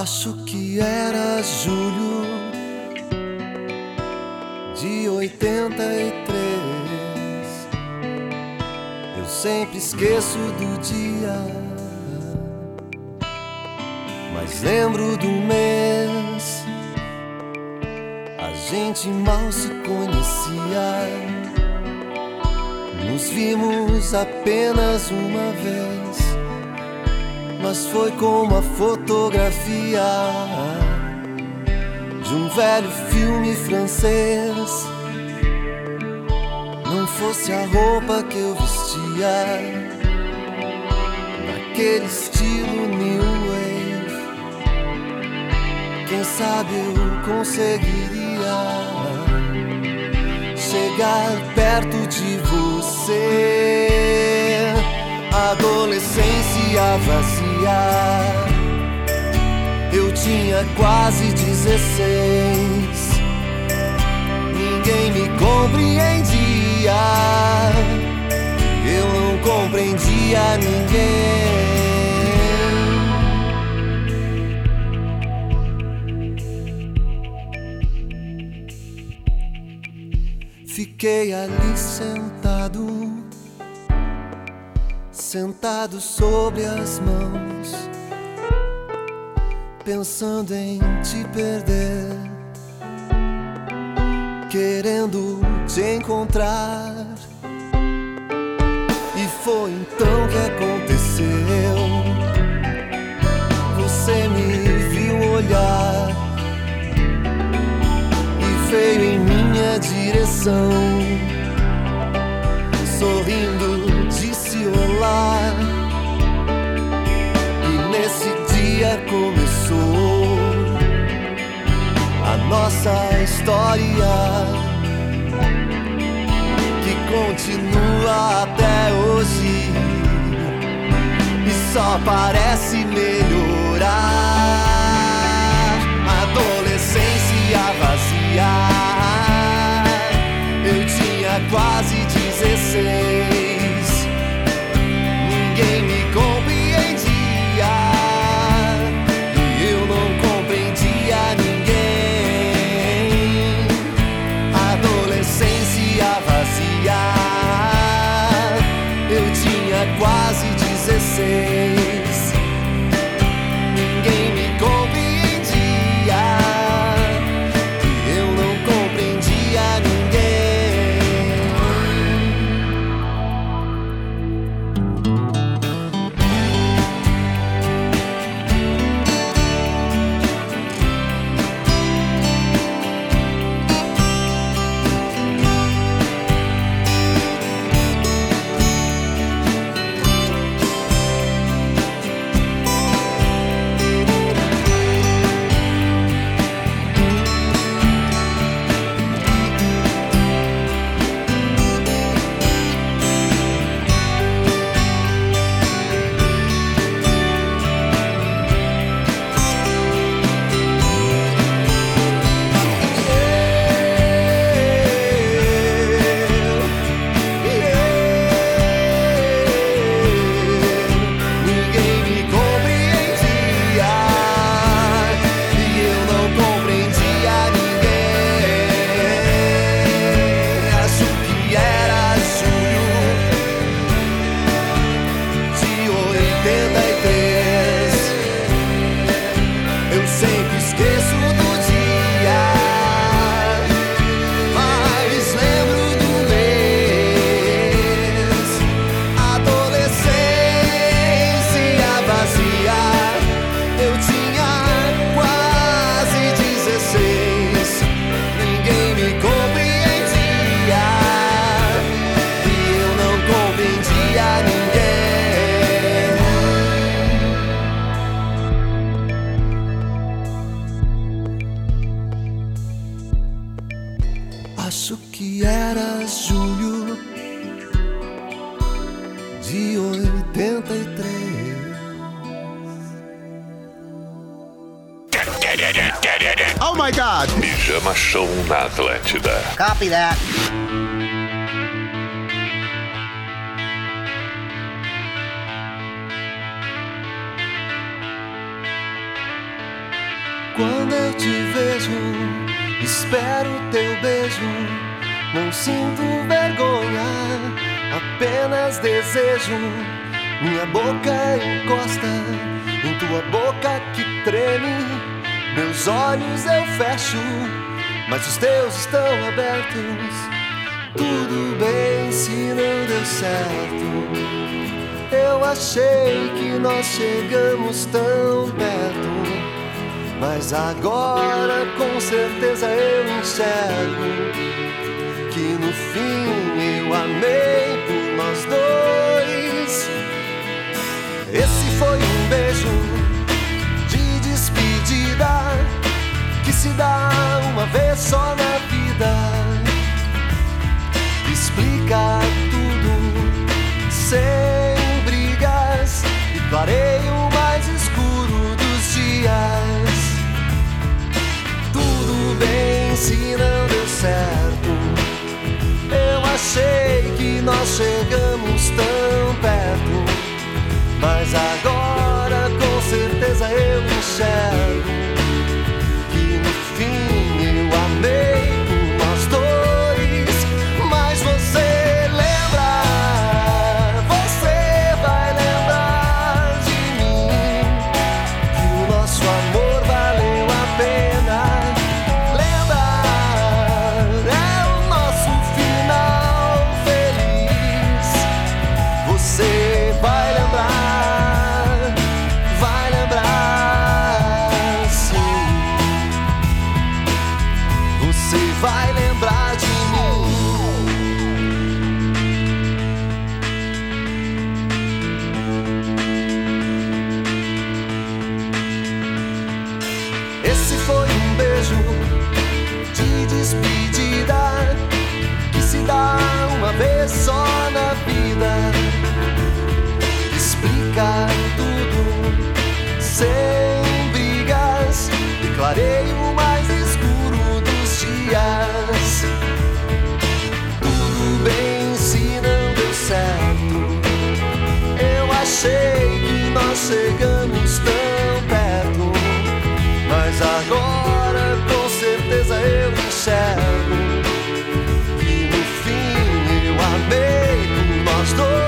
Acho que era julho de 83. Eu sempre esqueço do dia, mas lembro do mês. A gente mal se conhecia, nos vimos apenas uma vez mas foi como a fotografia de um velho filme francês. Não fosse a roupa que eu vestia, naquele estilo new wave, quem sabe eu conseguiria chegar perto de você adolescência vazia olhar. Eu tinha quase 16. Ninguém me compreendia. Eu não compreendia ninguém. Fiquei ali sentado, sentado sobre as mãos pensando em te perder, querendo te encontrar. E foi então que aconteceu. Você me viu olhar e veio em minha direção, sorrindo, nossa história que continua até hoje e só parece melhorar. Adolescência vazia, eu tinha quase 16. Copy that. Chegamos tão perto. Mas agora com certeza eu enxergo que no fim eu amei por nós dois. Esse foi um beijo de despedida que se dá uma vez só que nós chegamos tão perto. Mas agora com certeza eu enxergo que no fim eu amei certeza eu enxergo. E no fim eu amei por nós dois.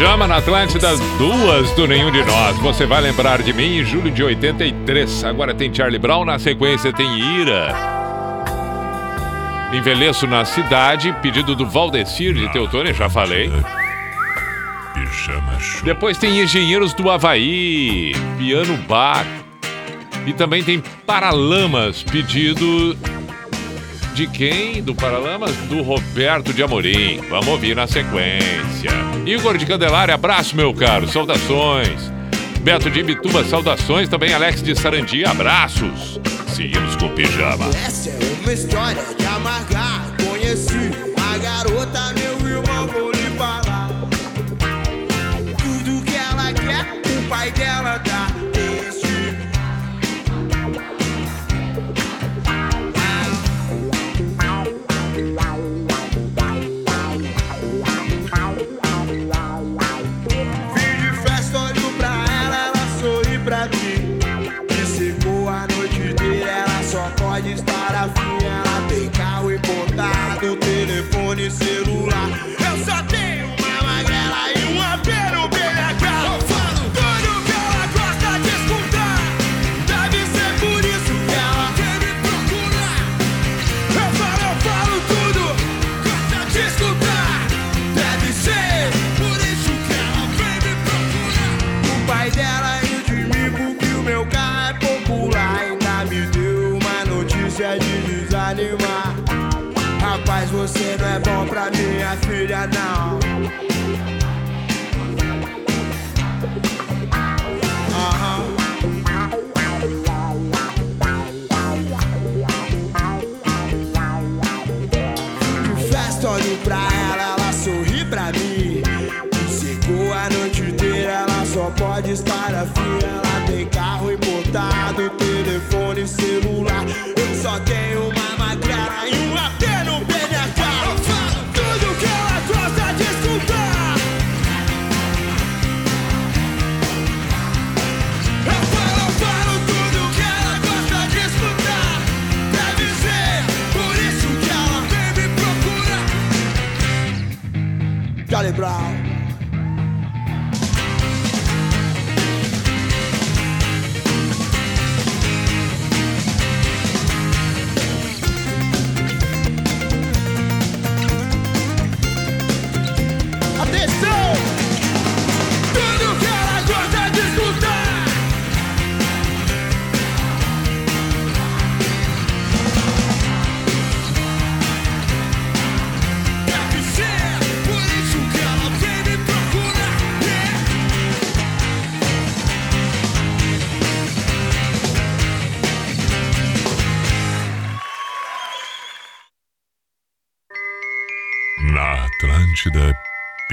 Chama na Atlântida, duas do Nenhum de Nós. Você vai lembrar de mim em julho de 83. Agora tem Charlie Brown, na sequência tem Ira. Envelheço na Cidade, pedido do Valdecir de Teutônia, já falei. Depois tem Engenheiros do Havaí, Piano Bar. E também tem Paralamas, pedido de quem? Do Paralamas? Do Roberto de Amorim. Vamos ouvir na sequência. Igor de Candelária, abraço, meu caro. Saudações. Beto de Ibituba, saudações. Também Alex de Sarandia, abraços. Seguimos com o pijama. Essa é uma história de amargar. Conheci uma garota, meu irmão, vou lhe falar. Tudo que ela quer, o pai dela.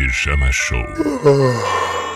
Pijama Show. Ah.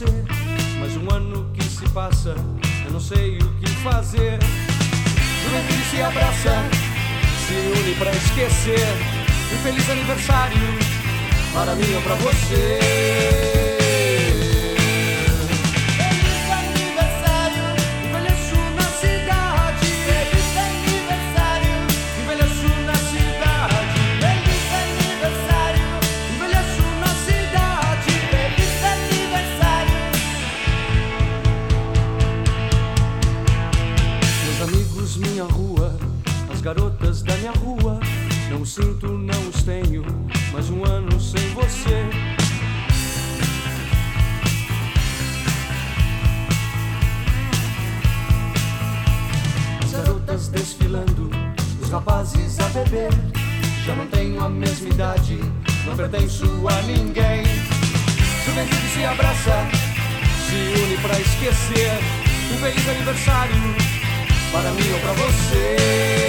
Mais Mas um ano que se passa, eu não sei o que fazer. Tudo se abraça, se une para esquecer. Um feliz aniversário para mim ou para você. da minha rua. Não sinto, não os tenho, mas um ano sem você. As garotas desfilando, os rapazes a beber. Já não tenho a mesma idade, não pertenço a ninguém. Juventude se abraça, se une pra esquecer. Um feliz aniversário para mim ou pra você.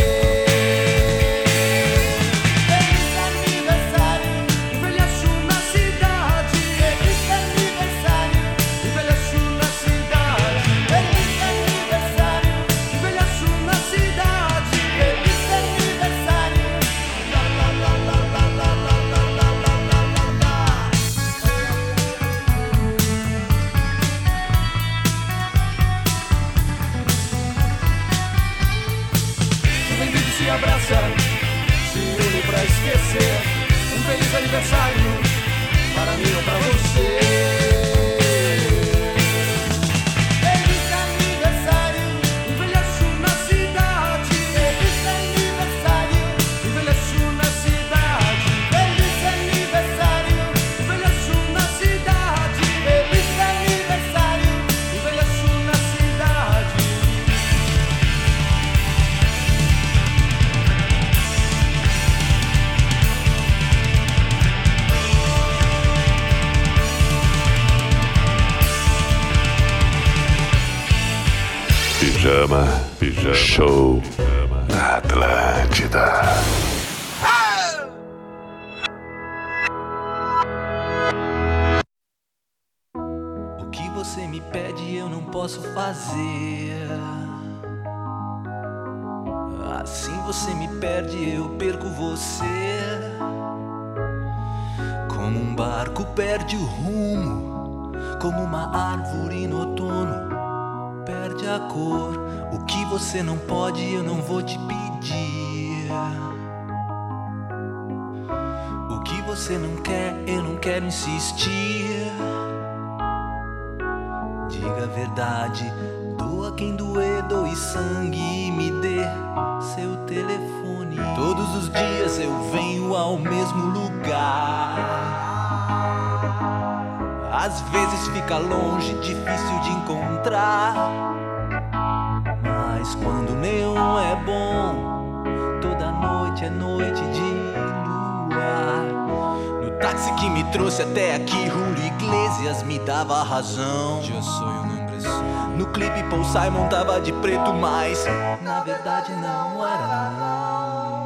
até aqui Julio Iglesias me dava razão. Já sou um homem No clipe Paul Simon tava de preto Mas na verdade não era.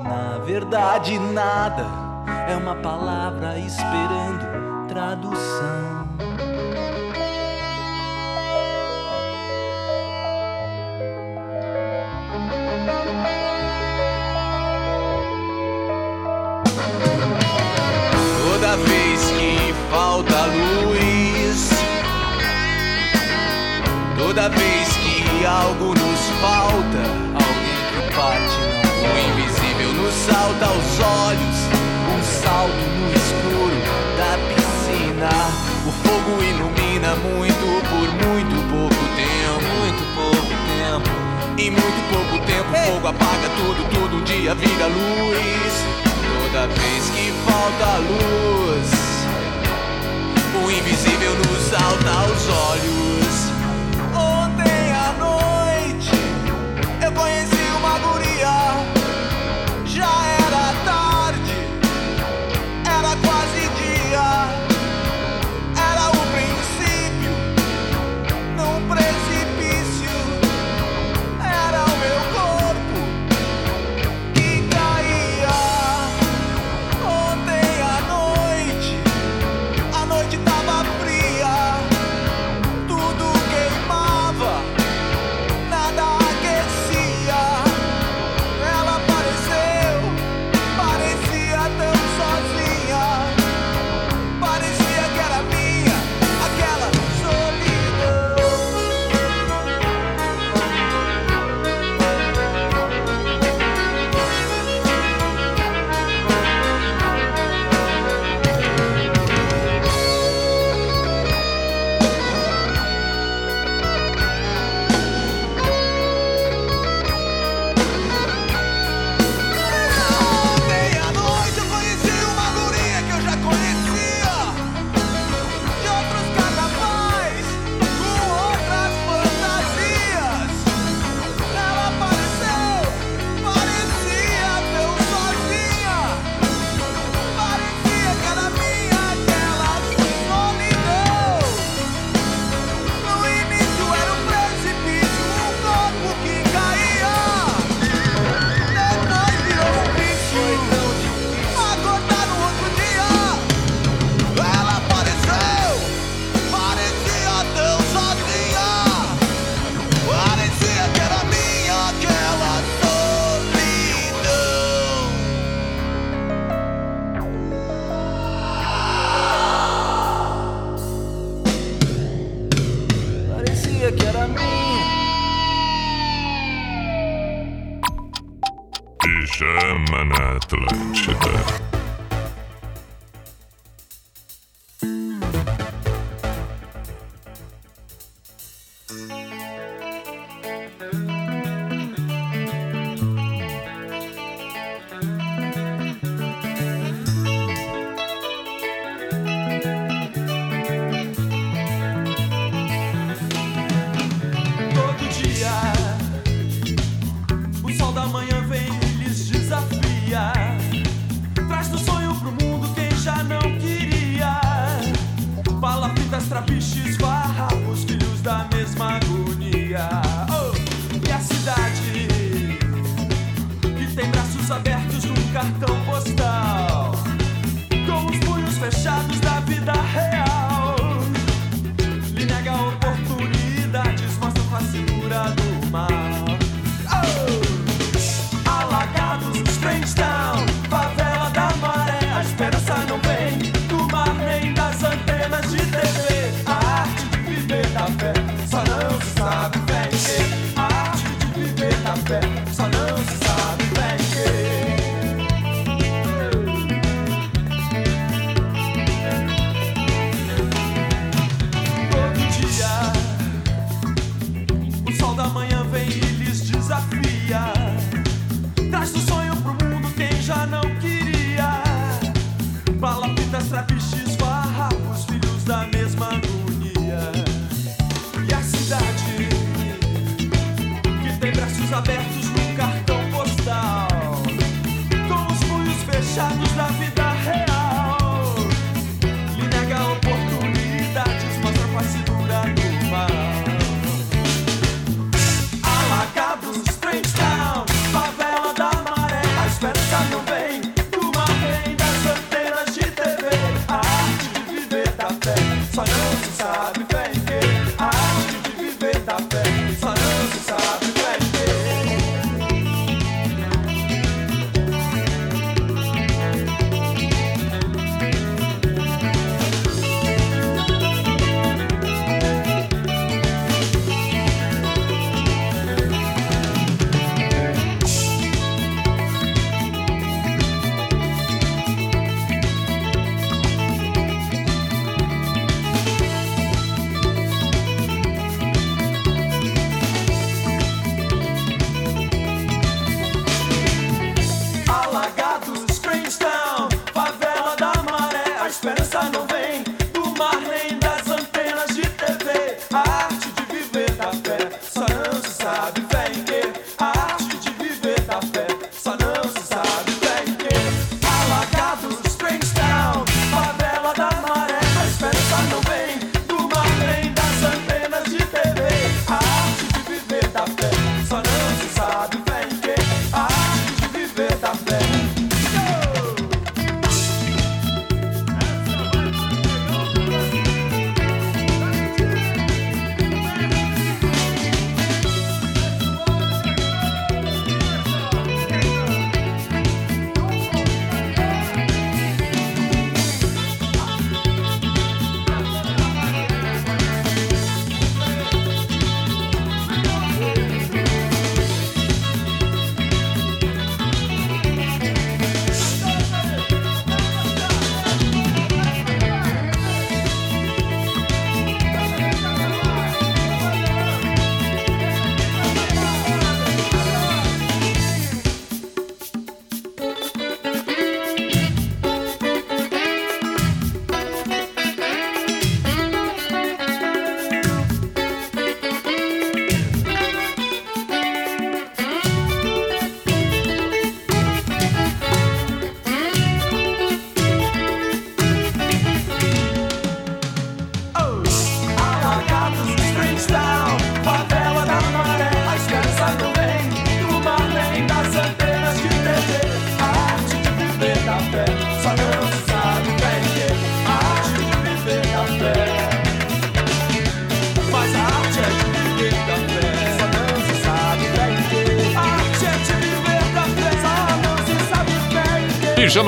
Na verdade nada. É uma palavra esperando tradução. Toda vez que algo nos falta, alguém que parte não. O invisível nos salta aos olhos, um salto no escuro da piscina. O fogo ilumina muito por muito pouco tempo. Muito pouco tempo. E muito pouco tempo o fogo apaga tudo, tudo, um dia vira luz. Toda vez que falta luz, o invisível nos salta aos olhos.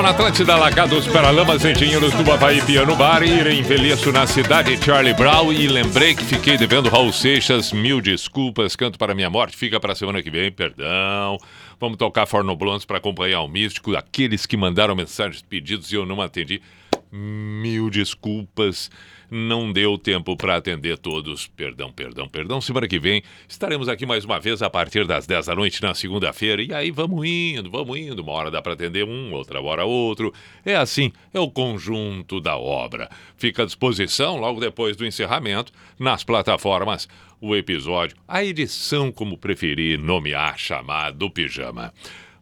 Na Atlântida, Lagados, Paralamas, Engenheiros do Havaí, Piano Bar, Ir Envelheço na Cidade, Charlie Brown. E lembrei que fiquei devendo Raul Seixas, mil desculpas, canto para minha morte, fica para semana que vem, perdão. Vamos tocar Fornoblondes para acompanhar o místico, aqueles que mandaram mensagens pedidos e eu não atendi. Mil desculpas, não deu tempo para atender todos. Perdão, perdão, perdão. Semana que vem estaremos aqui mais uma vez a partir das 10 da noite na segunda-feira. E aí vamos indo, vamos indo. Uma hora dá para atender um, outra hora outro. É assim, é o conjunto da obra. Fica à disposição logo depois do encerramento nas plataformas o episódio, a edição, como preferir nomear, chamar do pijama.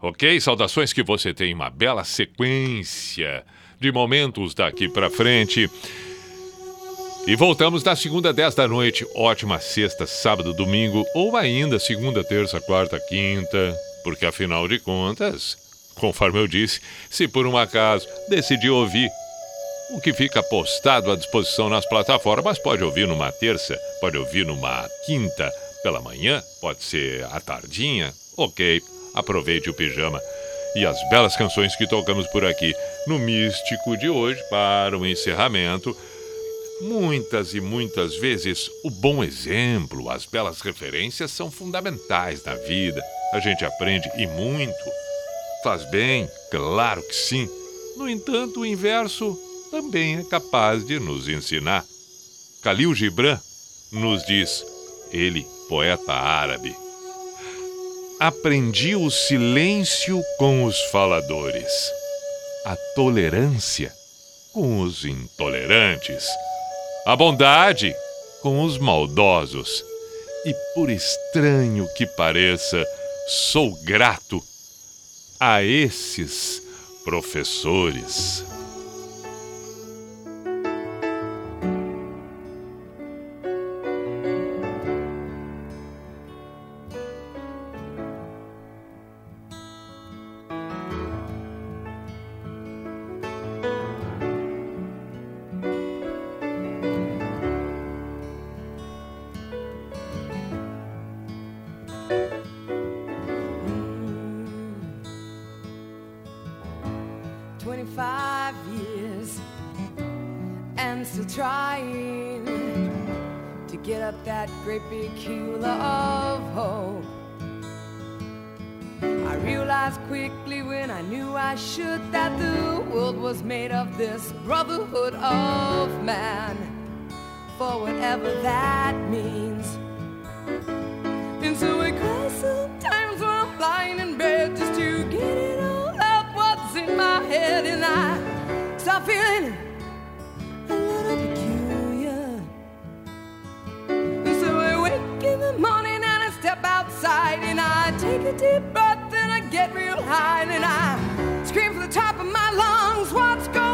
Ok? Saudações que você tenha uma bela sequência de momentos daqui para frente. E voltamos na segunda, 10 da noite. Ótima sexta, sábado, domingo, ou ainda segunda, terça, quarta, quinta. Porque afinal de contas, conforme eu disse, se por um acaso decidir ouvir o que fica postado à disposição nas plataformas, pode ouvir numa terça, pode ouvir numa quinta pela manhã, pode ser à tardinha. Ok, aproveite o pijama e as belas canções que tocamos por aqui no Místico de hoje para o encerramento. Muitas e muitas vezes o bom exemplo, as belas referências são fundamentais na vida. A gente aprende e muito. Faz bem, claro que sim. No entanto, o inverso também é capaz de nos ensinar. Khalil Gibran nos diz, ele, poeta árabe, aprendi o silêncio com os faladores, a tolerância com os intolerantes, a bondade com os maldosos. E por estranho que pareça, sou grato a esses professores. brotherhood of man, for whatever that means. And so I cry sometimes when I'm lying in bed just to get it all out what's in my head, and I start feeling a little peculiar. And so I wake in the morning and I step outside and I take a deep breath then I get real high and I scream from the top of my lungs, What's going on?